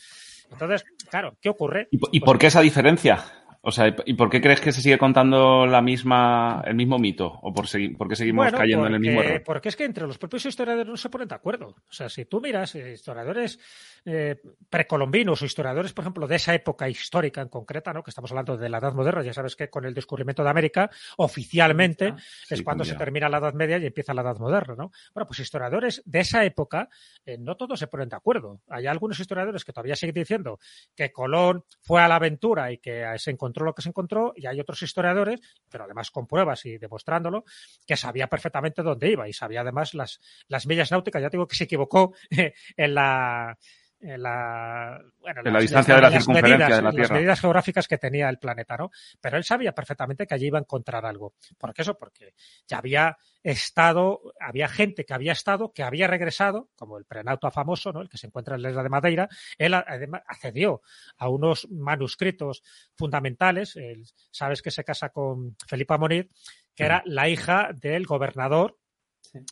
Entonces, claro, ¿qué ocurre? ¿Y, y Pues- por qué esa diferencia? O sea, ¿y por qué crees que se sigue contando la misma, el mismo mito? ¿O por, segui- por qué seguimos Bueno, cayendo en el mismo porque- error? Porque es que entre los propios historiadores no se ponen de acuerdo. O sea, si tú miras eh, historiadores eh, precolombinos o historiadores, por ejemplo, de esa época histórica en concreta, ¿no? que estamos hablando de la Edad Moderna, ya sabes que con el descubrimiento de América, oficialmente es Sí, cuando se cambia. termina la Edad Media y empieza la Edad Moderna. ¿no? Bueno, pues historiadores de esa época, eh, no todos se ponen de acuerdo. Hay algunos historiadores que todavía siguen diciendo que Colón fue a la aventura y que se encontró lo que se encontró, y hay otros historiadores, pero además con pruebas y demostrándolo, que sabía perfectamente dónde iba y sabía además las, las millas náuticas. Ya digo que se equivocó [laughs] en la. En la, bueno, En la las- distancia de la las circunferencia medidas, de la las Tierra. medidas geográficas que tenía el planeta, ¿no? Pero él sabía perfectamente que allí iba a encontrar algo. ¿Por qué eso? Porque ya había estado, había gente que había estado, que había regresado, como el prenauta famoso, ¿no? El que se encuentra en la isla de Madeira. Él además accedió a unos manuscritos fundamentales. Él, sabes que se casa con Felipa Moniz, que era la hija del gobernador.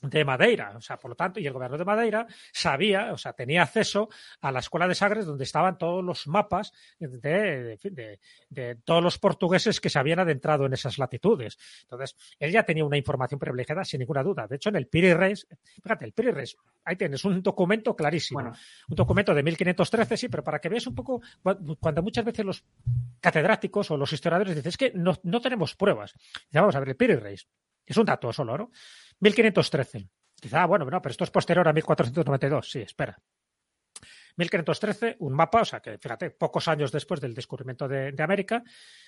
De Madeira, o sea, por lo tanto, y el gobernador de Madeira sabía, o sea, tenía acceso a la escuela de Sagres donde estaban todos los mapas de, de, de- de todos los portugueses que se habían adentrado en esas latitudes. Entonces, él ya tenía una información privilegiada sin ninguna duda. De hecho, en el Piri Reis, fíjate, el Piri Reis, ahí tienes un documento clarísimo. Bueno, Un documento de 1513, sí, pero para que veas un poco, cu- cuando muchas veces los catedráticos o los historiadores dicen, es que no, no tenemos pruebas. Dice, vamos a ver, el Piri Reis, es un dato solo, ¿no? 1513. Quizá, bueno, no, pero esto es posterior a 1492. Sí, espera. 1513, un mapa, o sea que fíjate, pocos años después del descubrimiento de, América,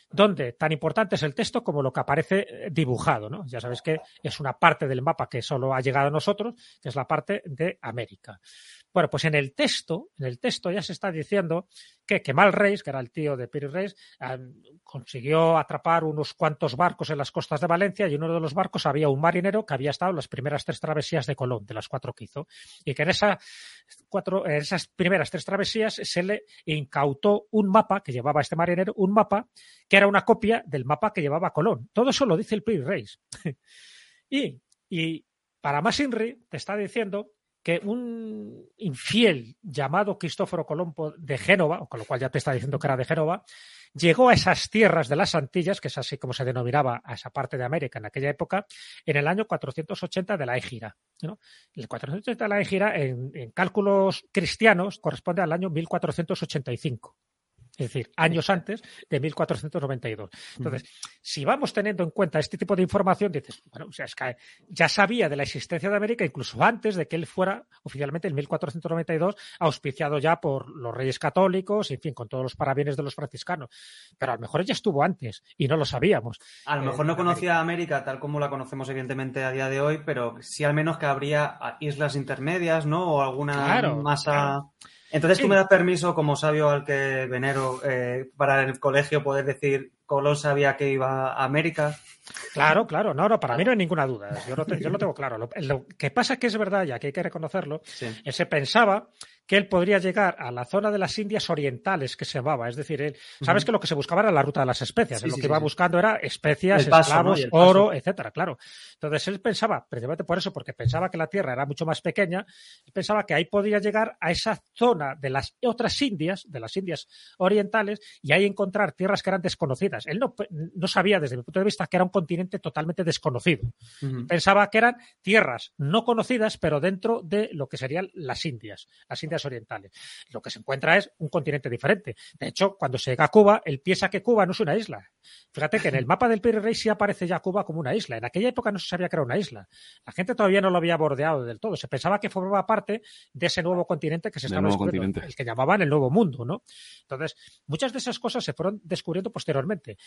donde tan importante es el texto como lo que aparece eh, dibujado, ¿no? Ya sabes que es una parte del mapa que solo ha llegado a nosotros, que es la parte de América. Bueno, pues en el texto, en el texto ya se está diciendo que Kemal Reis, que era el tío de Piri Reis, eh, consiguió atrapar unos cuantos barcos en las costas de Valencia y en uno de los barcos había un marinero que había estado en las primeras tres travesías de Colón, de las cuatro que hizo, y que en, esa cuatro, en esas primeras tres travesías se le incautó un mapa que llevaba este marinero, un mapa que era una copia del mapa que llevaba Colón. Todo eso lo dice el Piri Reis. [laughs] y, y para más Inri te está diciendo que un infiel llamado Cristóforo Colombo de Génova, con lo cual ya te está diciendo que era de Génova, llegó a esas tierras de las Antillas, que es así como se denominaba a esa parte de América en aquella época, en el año 480 de la Égira. ¿no? El 480 de la Égira, en, cálculos cristianos, corresponde al año 1485. Es decir, años antes de 1492. Entonces, si vamos teniendo en cuenta este tipo de información, dices, bueno, o sea, es que ya sabía de la existencia de América incluso antes de que él fuera oficialmente en 1492 auspiciado ya por los reyes católicos, en fin, con todos los parabienes de los franciscanos. Pero a lo mejor ya estuvo antes y no lo sabíamos. A lo mejor no conocía América tal como la conocemos evidentemente a día de hoy, pero sí al menos que habría islas intermedias, ¿no? O alguna masa... Entonces tú me das permiso, como sabio al que venero, eh, para el colegio poder decir Colón sabía que iba a América. Claro, claro, no, no, para mí no hay ninguna duda. Yo lo, tengo claro. Lo, que pasa que es verdad, ya que hay que reconocerlo, es se pensaba que él podría llegar a la zona de las Indias Orientales que se llamaba. Es decir, él, sabes que lo que se buscaba era la ruta de las especias. lo que iba buscando era especias, esclavos, oro, etcétera, claro. Entonces él pensaba, precisamente por eso, porque pensaba que la Tierra era mucho más pequeña, pensaba que ahí podría llegar a esa zona de las otras Indias, de las Indias Orientales, y ahí encontrar tierras que eran desconocidas. Él no, no sabía, desde mi punto de vista, que era un continente totalmente desconocido. Pensaba que eran tierras no conocidas, pero dentro de lo que serían las Indias, las Indias orientales. Lo que se encuentra es un continente diferente. De hecho, cuando se llega a Cuba, él piensa que Cuba no es una isla. Fíjate que en el mapa del Piri Rey sí aparece ya Cuba como una isla. En aquella época no se sabía que era una isla. La gente todavía no lo había bordeado del todo. Se pensaba que formaba parte de ese nuevo continente que se estaba descubriendo, el que llamaban el Nuevo Mundo, ¿no? Entonces, muchas de esas cosas se fueron descubriendo posteriormente.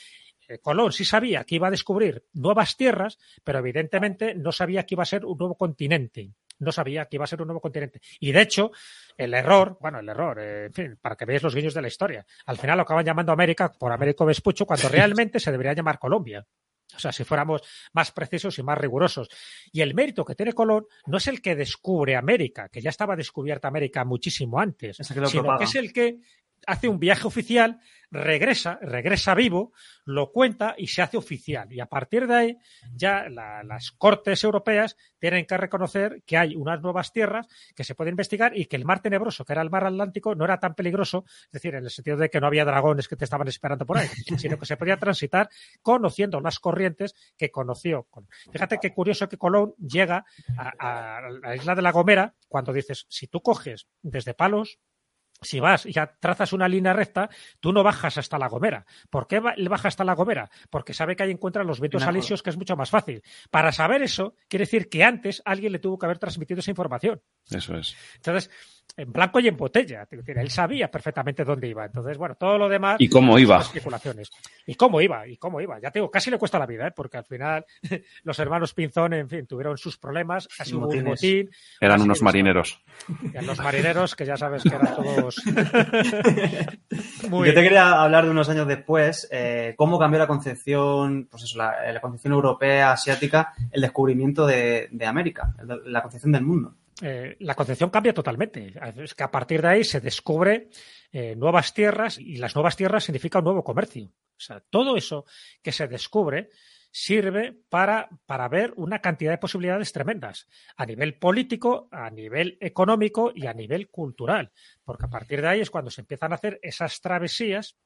Eh, Colón sí sabía que iba a descubrir nuevas tierras, pero evidentemente no sabía que iba a ser un nuevo continente no sabía que iba a ser un nuevo continente. Y de hecho, el error, bueno, el error, eh, en fin, para que veáis los guiños de la historia, al final lo acaban llamando América por Américo Vespucho cuando realmente se debería llamar Colombia. O sea, si fuéramos más precisos y más rigurosos. Y el mérito que tiene Colón no es el que descubre América, que ya estaba descubierta América muchísimo antes, sino que es el que hace un viaje oficial, regresa, regresa vivo, lo cuenta y se hace oficial. Y a partir de ahí, ya las cortes europeas tienen que reconocer que hay unas nuevas tierras que se pueden investigar y que el mar tenebroso, que era el mar Atlántico, no era tan peligroso, es decir, en el sentido de que no había dragones que te estaban esperando por ahí, [laughs] sino que se podía transitar conociendo las corrientes que conoció. Fíjate qué curioso que Colón llega a la isla de la Gomera cuando dices, si tú coges desde Palos, si vas y ya trazas una línea recta, tú no bajas hasta la Gomera. ¿Por qué él baja hasta la Gomera? Porque sabe que ahí encuentran los vientos alisios, que es mucho más fácil. Para saber eso, quiere decir que antes alguien le tuvo que haber transmitido esa información. Eso es. Entonces, en blanco y en botella. Él sabía perfectamente dónde iba. Entonces, bueno, todo lo demás. ¿Y cómo iba? Especulaciones. ¿Y cómo iba? ¿Y cómo iba? Ya te digo, casi le cuesta la vida, ¿eh? porque al final [laughs] los hermanos Pinzón, en fin, tuvieron sus problemas, casi hubo un motín. Eran unos marineros. Eran los marineros que ya sabes que eran todos. [laughs] Yo te quería hablar de unos años después, eh, cómo cambió la concepción, pues eso, la, concepción europea, asiática, el descubrimiento de, de América, la concepción del mundo. Eh, la concepción cambia totalmente. Es que a partir de ahí se descubre eh, nuevas tierras y las nuevas tierras significa un nuevo comercio. O sea, todo eso que se descubre sirve para, para ver una cantidad de posibilidades tremendas a nivel político, a nivel económico y a nivel cultural. Porque a partir de ahí es cuando se empiezan a hacer esas travesías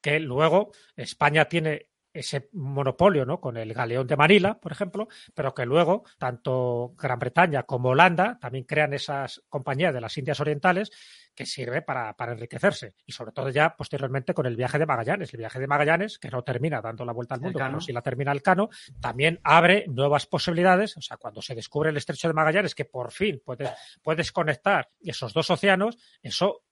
que luego España tiene ese monopolio ¿no? con el galeón de Manila, por ejemplo, pero que luego tanto Gran Bretaña como Holanda también crean esas compañías de las Indias Orientales que sirve para, para, enriquecerse. Y sobre todo ya posteriormente con el viaje de Magallanes. El viaje de Magallanes, que no termina dando la vuelta al mundo, pero si la termina el Cano, también abre nuevas posibilidades. O sea, cuando se descubre el estrecho de Magallanes, que por fin puedes, puedes conectar esos dos océanos, eso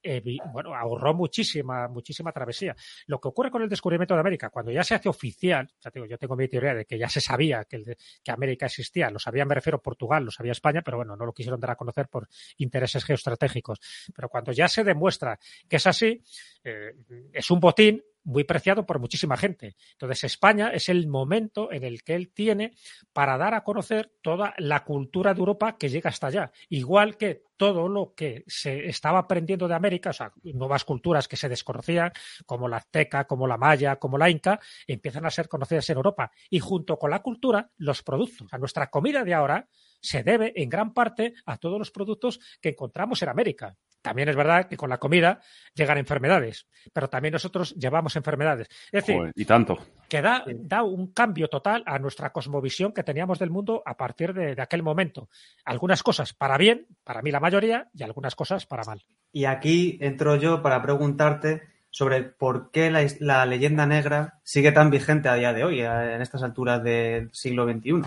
bueno, ahorró muchísima, muchísima travesía. Lo que ocurre con el descubrimiento de América, cuando ya se hace oficial, o sea, yo tengo mi teoría de que ya se sabía que, el, que América existía, lo sabía, me refiero, Portugal, lo sabía España, pero bueno, no lo quisieron dar a conocer por intereses geoestratégicos. Pero cuando ya se demuestra que es así, eh, es un botín muy preciado por muchísima gente. Entonces, España es el momento en el que él tiene para dar a conocer toda la cultura de Europa que llega hasta allá. Igual que todo lo que se estaba aprendiendo de América, o sea, nuevas culturas que se desconocían, como la azteca, como la maya, como la inca, empiezan a ser conocidas en Europa. Y junto con la cultura, los productos. O nuestra comida de ahora se debe en gran parte a todos los productos que encontramos en América. También es verdad que con la comida llegan enfermedades, pero también nosotros llevamos enfermedades. Es decir, y tanto. que da, un cambio total a nuestra cosmovisión que teníamos del mundo a partir de, aquel momento. Algunas cosas para bien, para mí la mayoría, y algunas cosas para mal. Y aquí entro yo para preguntarte sobre por qué la, la leyenda negra sigue tan vigente a día de hoy, en estas alturas del siglo XXI.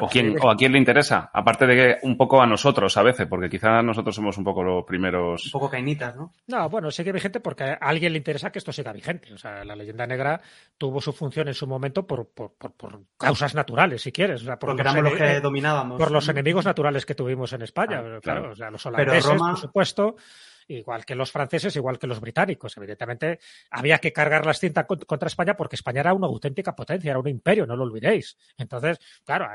O, quién, o a quién le interesa, aparte de que un poco a nosotros a veces, porque quizás nosotros somos un poco los primeros. Un poco cainitas, ¿no? No, bueno, sigue vigente porque a alguien le interesa que esto siga vigente. O sea, la leyenda negra tuvo su función en su momento por, por, por, por causas naturales, si quieres. O sea, por porque los éramos los que dominábamos. por los enemigos naturales que tuvimos en España. Ah, claro. claro, o sea, los Pero holandeses, Roma- por supuesto, igual que los franceses, igual que los británicos. Evidentemente, había que cargar las cintas con- contra España porque España era una auténtica potencia, era un imperio, no lo olvidéis. Entonces, claro,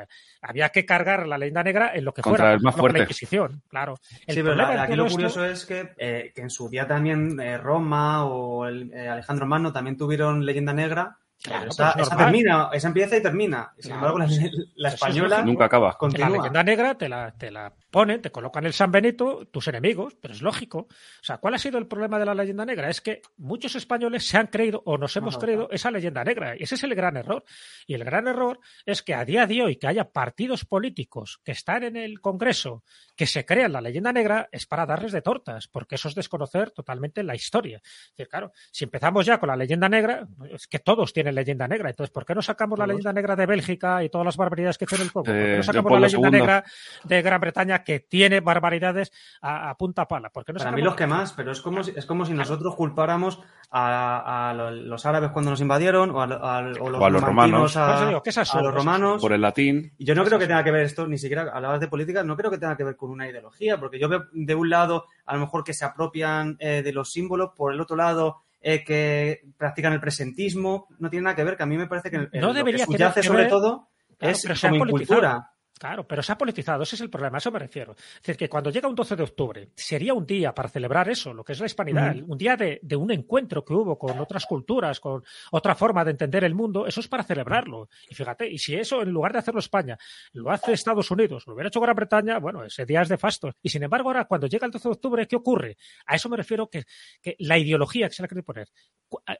había que cargar la leyenda negra en lo que Contra fuera, el más con la fuerte. Inquisición, claro. El Sí, pero la- aquí lo esto- curioso es que, eh, que en su día también eh, Roma o el, eh, Alejandro Magno también tuvieron leyenda negra. Claro, esa, pues esa normal. termina, esa empieza y termina. Sin Claro, embargo, la, pues, la es española lógico. Nunca acaba. La continúa. leyenda negra te la, te la ponen, te colocan el San Benito, tus enemigos, pero es lógico. O sea, ¿cuál ha sido el problema de la leyenda negra? Es que muchos españoles se han creído o nos hemos Ajá. creído esa leyenda negra. Y ese es el gran error. Y el gran error es que a día de hoy que haya partidos políticos que están en el Congreso que se crean la leyenda negra es para darles de tortas, porque eso es desconocer totalmente la historia. Es decir, claro, si empezamos ya con la leyenda negra, es que todos tienen leyenda negra. Entonces, ¿por qué no sacamos la leyenda negra de Bélgica y todas las barbaridades que tiene el Congo? ¿Por qué Eh, no sacamos la leyenda II. negra de Gran Bretaña que tiene barbaridades a, a punta pala? ¿Por qué no Para mí los que más, pero es como si, es como si nosotros culpáramos a, a lo- los árabes cuando nos invadieron o a, lo- a- o los, O a los romanos digo que es a los romanos. Por el latín. Y yo no creo que tenga que ver esto, ni siquiera hablabas de política, no creo que tenga que ver con una ideología, porque yo veo de un lado a lo mejor que se apropian eh, de los símbolos, por el otro lado eh, que practican el presentismo, no tiene nada que ver, que a mí me parece que el- No lo debería que tener subyace que sobre ver, todo Claro, es como incultura. Claro, pero se ha politizado, ese es el problema, a eso me refiero. Es decir, que cuando llega un 12 de octubre, sería un día para celebrar eso, lo que es la hispanidad, un día de, de un encuentro que hubo con otras culturas, con otra forma de entender el mundo, eso es para celebrarlo. Y fíjate, y si eso, en lugar de hacerlo España, lo hace Estados Unidos, lo hubiera hecho Gran Bretaña, bueno, ese día es de fastos. Y sin embargo, ahora, cuando llega el 12 de octubre, ¿qué ocurre? A eso me refiero que, que la ideología que se la quiere poner.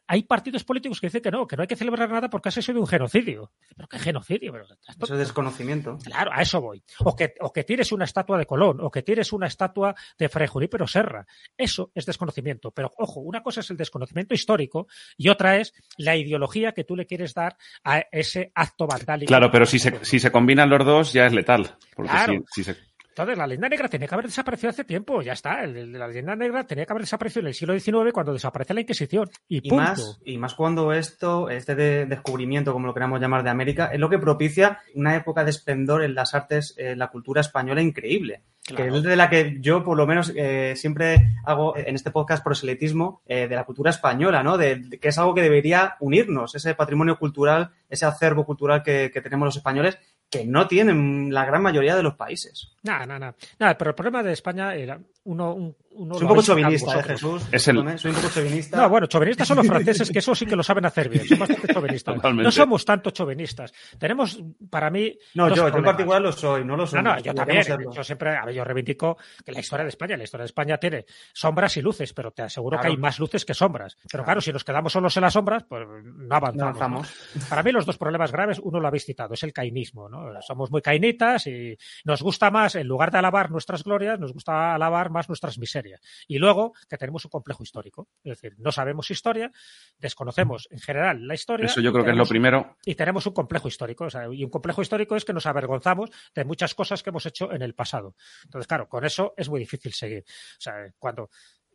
Hay partidos políticos que dicen que no, que no hay que celebrar nada porque ha sido un genocidio. ¿Pero qué genocidio? Pero Eso es desconocimiento. Claro, a eso voy. O que, o que tires una estatua de Colón, o que tires una estatua de Fray Junípero Serra. Eso es desconocimiento. Pero, ojo, una cosa es el desconocimiento histórico y otra es la ideología que tú le quieres dar a ese acto vandálico. Claro, pero si se, si se combinan los dos ya es letal. Porque Claro. si, si se- Entonces, la leyenda negra tenía que haber desaparecido hace tiempo, ya está. El- el- la leyenda negra tenía que haber desaparecido en el siglo XIX cuando desaparece la Inquisición. Y, Y punto. más, y más cuando esto, este de- descubrimiento, como lo queramos llamar, de América, es lo que propicia una época de esplendor en las artes, en la cultura española increíble. Claro. Que es de la que yo, por lo menos, eh, siempre hago en este podcast proselitismo eh, de la cultura española, ¿no? De, de que es algo que debería unirnos, ese patrimonio cultural, ese acervo cultural que, que tenemos los españoles, que no tienen la gran mayoría de los países. Nada, nada, nada. Pero el problema de España era uno. un- uno Soy un poco chauvinista, ¿eh. Jesús? Es el- Soy un poco chauvinista. No, bueno, chauvinistas son los franceses, que eso sí que lo saben hacer bien. Son bastante chauvinistas. Totalmente. No somos tanto chauvinistas. Tenemos, para mí. No, dos yo, yo en particular lo soy, no lo soy. No, no, yo también. Yo siempre, a ver, yo reivindico que la historia de España, la historia de España tiene sombras y luces, pero te aseguro Claro. que hay más luces que sombras. Pero claro, si nos quedamos solos en las sombras, pues no avanzamos. No ¿no? avanzamos. Para mí los dos problemas graves, uno lo habéis citado, es el cainismo, ¿no? Somos muy cainitas y nos gusta más, en lugar de alabar nuestras glorias, nos gusta alabar más nuestras miserias. Y luego que tenemos un complejo histórico. Es decir, no sabemos historia, desconocemos en general la historia. Eso yo creo que es lo primero. y tenemos un complejo histórico. o sea, y un complejo histórico es que nos avergonzamos de muchas cosas que hemos hecho en el pasado. Entonces, claro, con eso es muy difícil seguir. O sea, cuando,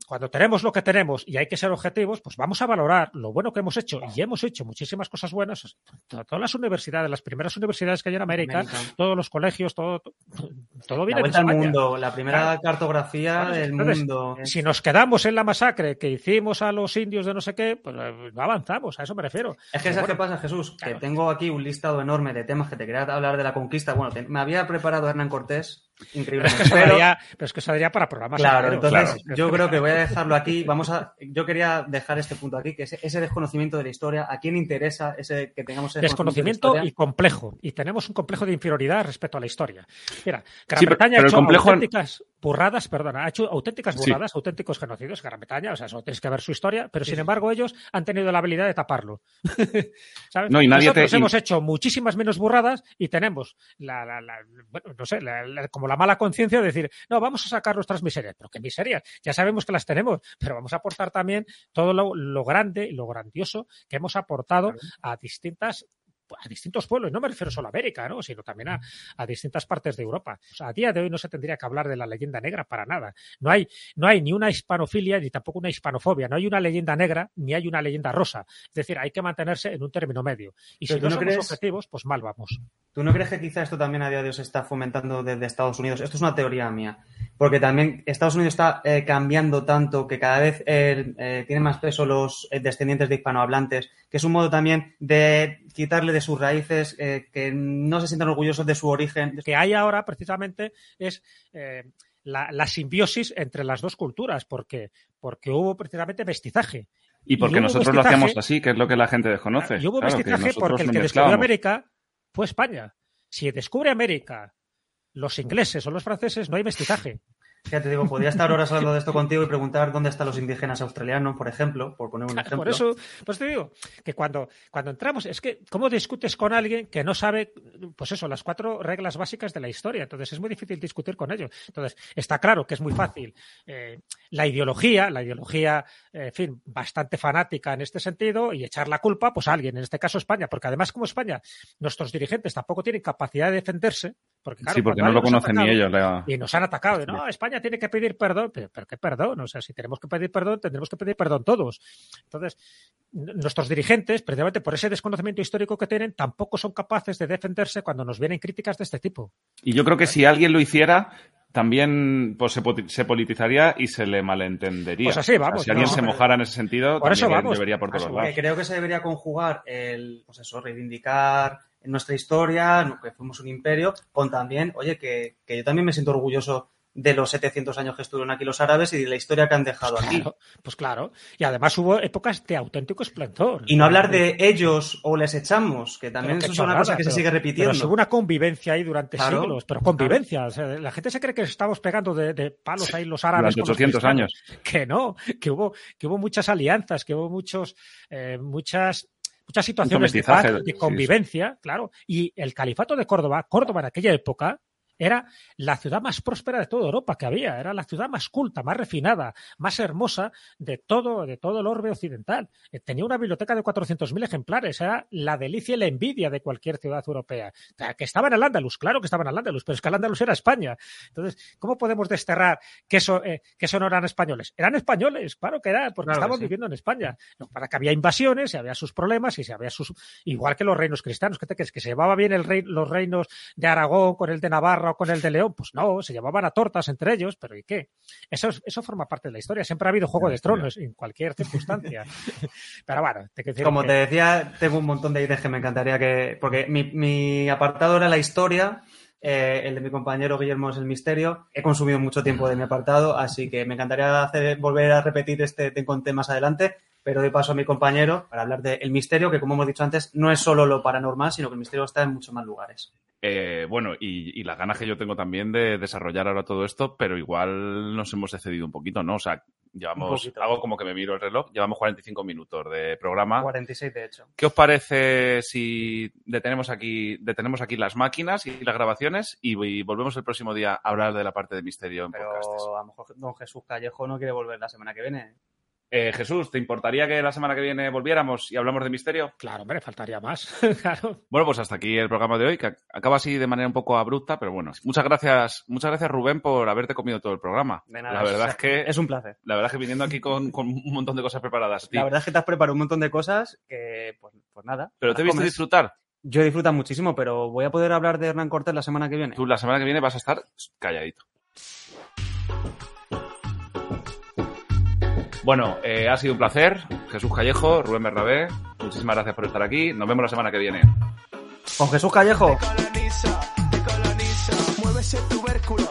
cuando tenemos lo que tenemos y hay que ser objetivos, pues vamos a valorar lo bueno que hemos hecho y hemos hecho muchísimas cosas buenas. To- Todas las universidades, las primeras universidades que hay en América, América. todos los colegios, todo, todo La viene de vuelta al España. mundo, la primera cartografía del entonces, mundo. Si nos quedamos en la masacre que hicimos a los indios de no sé qué, pues eh, no avanzamos, a eso me refiero. Es que ¿sabes qué bueno, pasa, Jesús? claro. Que tengo aquí un listado enorme de temas que te quería hablar de la conquista. Bueno, te- me había preparado Hernán Cortés, [laughs] Pero es que increíblemente. eso pero- es que eso daría para programas Claro, enteros. entonces Claro. yo creo que voy a dejarlo aquí. Vamos a, yo quería dejar este punto aquí, que es ese desconocimiento de la historia. ¿A quién interesa ese que tengamos ese desconocimiento de la y complejo. Y tenemos un complejo de inferioridad respecto a la historia. Mira, Gran Sí, Bretaña pero ha el hecho complejo- auténticas, burradas, perdona, ha hecho auténticas burradas, auténticos genocidios, Gran Bretaña, o sea, eso tienes que ver su historia, pero sin embargo ellos han tenido la habilidad de taparlo. [laughs] ¿Sabes? No, y nadie Nosotros te- hemos hecho muchísimas menos burradas y tenemos la, la- la- bueno, no sé, la- la- como la mala conciencia de decir, no, vamos a sacar nuestras miserias, pero qué miserias, ya sabemos que las tenemos, pero vamos a aportar también todo lo, lo grande y lo grandioso que hemos aportado a distintas a distintos pueblos, no me refiero solo a América, ¿no? sino también a, a distintas partes de Europa. O sea, a día de hoy no se tendría que hablar de la leyenda negra para nada. No hay, no hay ni una hispanofilia ni tampoco una hispanofobia. No hay una leyenda negra ni hay una leyenda rosa. Es decir, hay que mantenerse en un término medio. Y si no, no somos crees- objetivos, pues mal vamos. ¿Tú no crees que quizá esto también a día de hoy se está fomentando desde Estados Unidos? Esto es una teoría mía, porque también Estados Unidos está eh, cambiando tanto que cada vez eh, eh, tienen más peso los eh, descendientes de hispanohablantes, que es un modo también de quitarle de sus raíces, eh, que no se sientan orgullosos de su origen. Lo que hay ahora precisamente es eh, la, la simbiosis entre las dos culturas, porque, porque hubo precisamente mestizaje. Y porque y nosotros lo hacemos así, que es lo que la gente desconoce. Y hubo Claro, mestizaje porque el que descubrió. América fue España. Si descubre América los ingleses o los franceses, no hay mestizaje. Ya te digo, podría estar horas hablando de esto contigo y preguntar dónde están los indígenas australianos, por ejemplo, por poner un ejemplo. Por eso, pues te digo que cuando, cuando entramos, es que, ¿cómo discutes con alguien que no sabe, pues eso, las cuatro reglas básicas de la historia? Entonces es muy difícil discutir con ellos. Entonces, está claro que es muy fácil. eh, la ideología, la ideología, eh, en fin, bastante fanática en este sentido, y echar la culpa, pues a alguien, en este caso España, porque además, como España, nuestros dirigentes tampoco tienen capacidad de defenderse, porque claro, sí, porque no lo conocen ni ellos. la- y nos han atacado. de, no, España tiene que pedir perdón. Pero, pero ¿qué perdón? O sea, si tenemos que pedir perdón, tendremos que pedir perdón todos. Entonces, nuestros dirigentes, precisamente por ese desconocimiento histórico que tienen, tampoco son capaces de defenderse cuando nos vienen críticas de este tipo. Y yo creo que si alguien lo hiciera, también pues, se, politizaría y se le malentendería. Pues así, O sea, vamos, si alguien no, se mojara en ese sentido, Por eso también vamos, debería por todos lados. Creo que se debería conjugar el, pues eso, reivindicar nuestra historia, que fuimos un imperio, con también, oye, que, que yo también me siento orgulloso de los 700 años que estuvieron aquí los árabes y de la historia que han dejado aquí. Claro, pues claro. Y además hubo épocas de auténtico esplendor. Y no hablar de ellos o les echamos, que también Pero eso es una cosa que se pero- sigue Pero repitiendo. si hubo una convivencia ahí durante Claro, siglos, pero convivencia. O sea, la gente se cree que estamos pegando de, de palos ahí los árabes. Durante con los 800 cristianos. años. Que no, que hubo, que hubo muchas alianzas, que hubo muchos, eh, muchas, muchas situaciones de paz, de sí, convivencia, claro. Y el califato de Córdoba, Córdoba en aquella época, era la ciudad más próspera de toda Europa que había, era la ciudad más culta, más refinada, más hermosa de todo, de todo el orbe occidental. Eh, Tenía una biblioteca de 400.000 ejemplares, era la delicia y la envidia de cualquier ciudad europea. Que estaba en el Andalus, claro que estaba en el Andalus, pero es que el Andalus era España. Entonces, ¿cómo podemos desterrar que eso, eh, que eso no eran españoles? Eran españoles, claro que eran, porque Claro que estaban sí. viviendo en España. No, para que había invasiones y había sus problemas y se había sus, igual que los reinos cristianos, ¿qué te crees? Que se llevaba bien el rey, los reinos de Aragón con el de Navarra con el de León, pues no, se llevaban a tortas entre ellos, pero ¿y qué? Eso, es- eso forma parte de la historia. Siempre ha habido Juego de Tronos en cualquier circunstancia. [laughs] pero bueno, te quiero decir Como que- te decía, tengo un montón de ideas que me encantaría que. Porque mi, mi apartado era la historia, eh, el de mi compañero Guillermo es el misterio. He consumido mucho tiempo de mi apartado, así que me encantaría hacer, volver a repetir este conte más adelante. Pero doy paso a mi compañero para hablar del misterio, que como hemos dicho antes, no es solo lo paranormal, sino que el misterio está en muchos más lugares. Eh, bueno, y, y las ganas que yo tengo también de desarrollar ahora todo esto, pero igual nos hemos excedido un poquito, ¿no? O sea, llevamos, hago como que me miro el reloj, llevamos 45 minutos de programa. 46 de hecho. ¿Qué os parece si detenemos aquí, detenemos aquí las máquinas y las grabaciones y, y volvemos el próximo día a hablar de la parte de misterio en Pero podcastes? a lo mejor don Jesús Callejo no quiere volver la semana que viene. Eh, Jesús, ¿te importaría que la semana que viene volviéramos y hablamos de misterio? Claro, hombre, faltaría más. [laughs] claro. Bueno, pues hasta aquí el programa de hoy, que ac- acaba así de manera un poco abrupta, pero bueno. Muchas gracias, muchas gracias Rubén por haberte comido todo el programa. De nada, la verdad o sea, es que Es un placer. la verdad es que viniendo aquí con, con un montón de cosas preparadas, tío. La verdad es que te has preparado un montón de cosas que, pues, pues nada. Pero te he visto comes. disfrutar. Yo disfruto muchísimo, pero voy a poder hablar de Hernán Cortés la semana que viene. Tú la semana que viene vas a estar calladito. Bueno, eh, ha sido un placer. Jesús Callejo, Rubén Bernabé, muchísimas gracias por estar aquí. Nos vemos la semana que viene. Con Jesús Callejo. colonizo, te colonizo. Mueve ese tubérculo,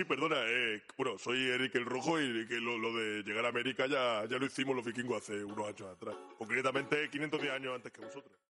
sí, perdona. Eh, bueno, soy Eric el Rojo y que lo, de llegar a América ya, ya lo hicimos los vikingos hace unos años atrás. Concretamente 510 años antes que vosotros.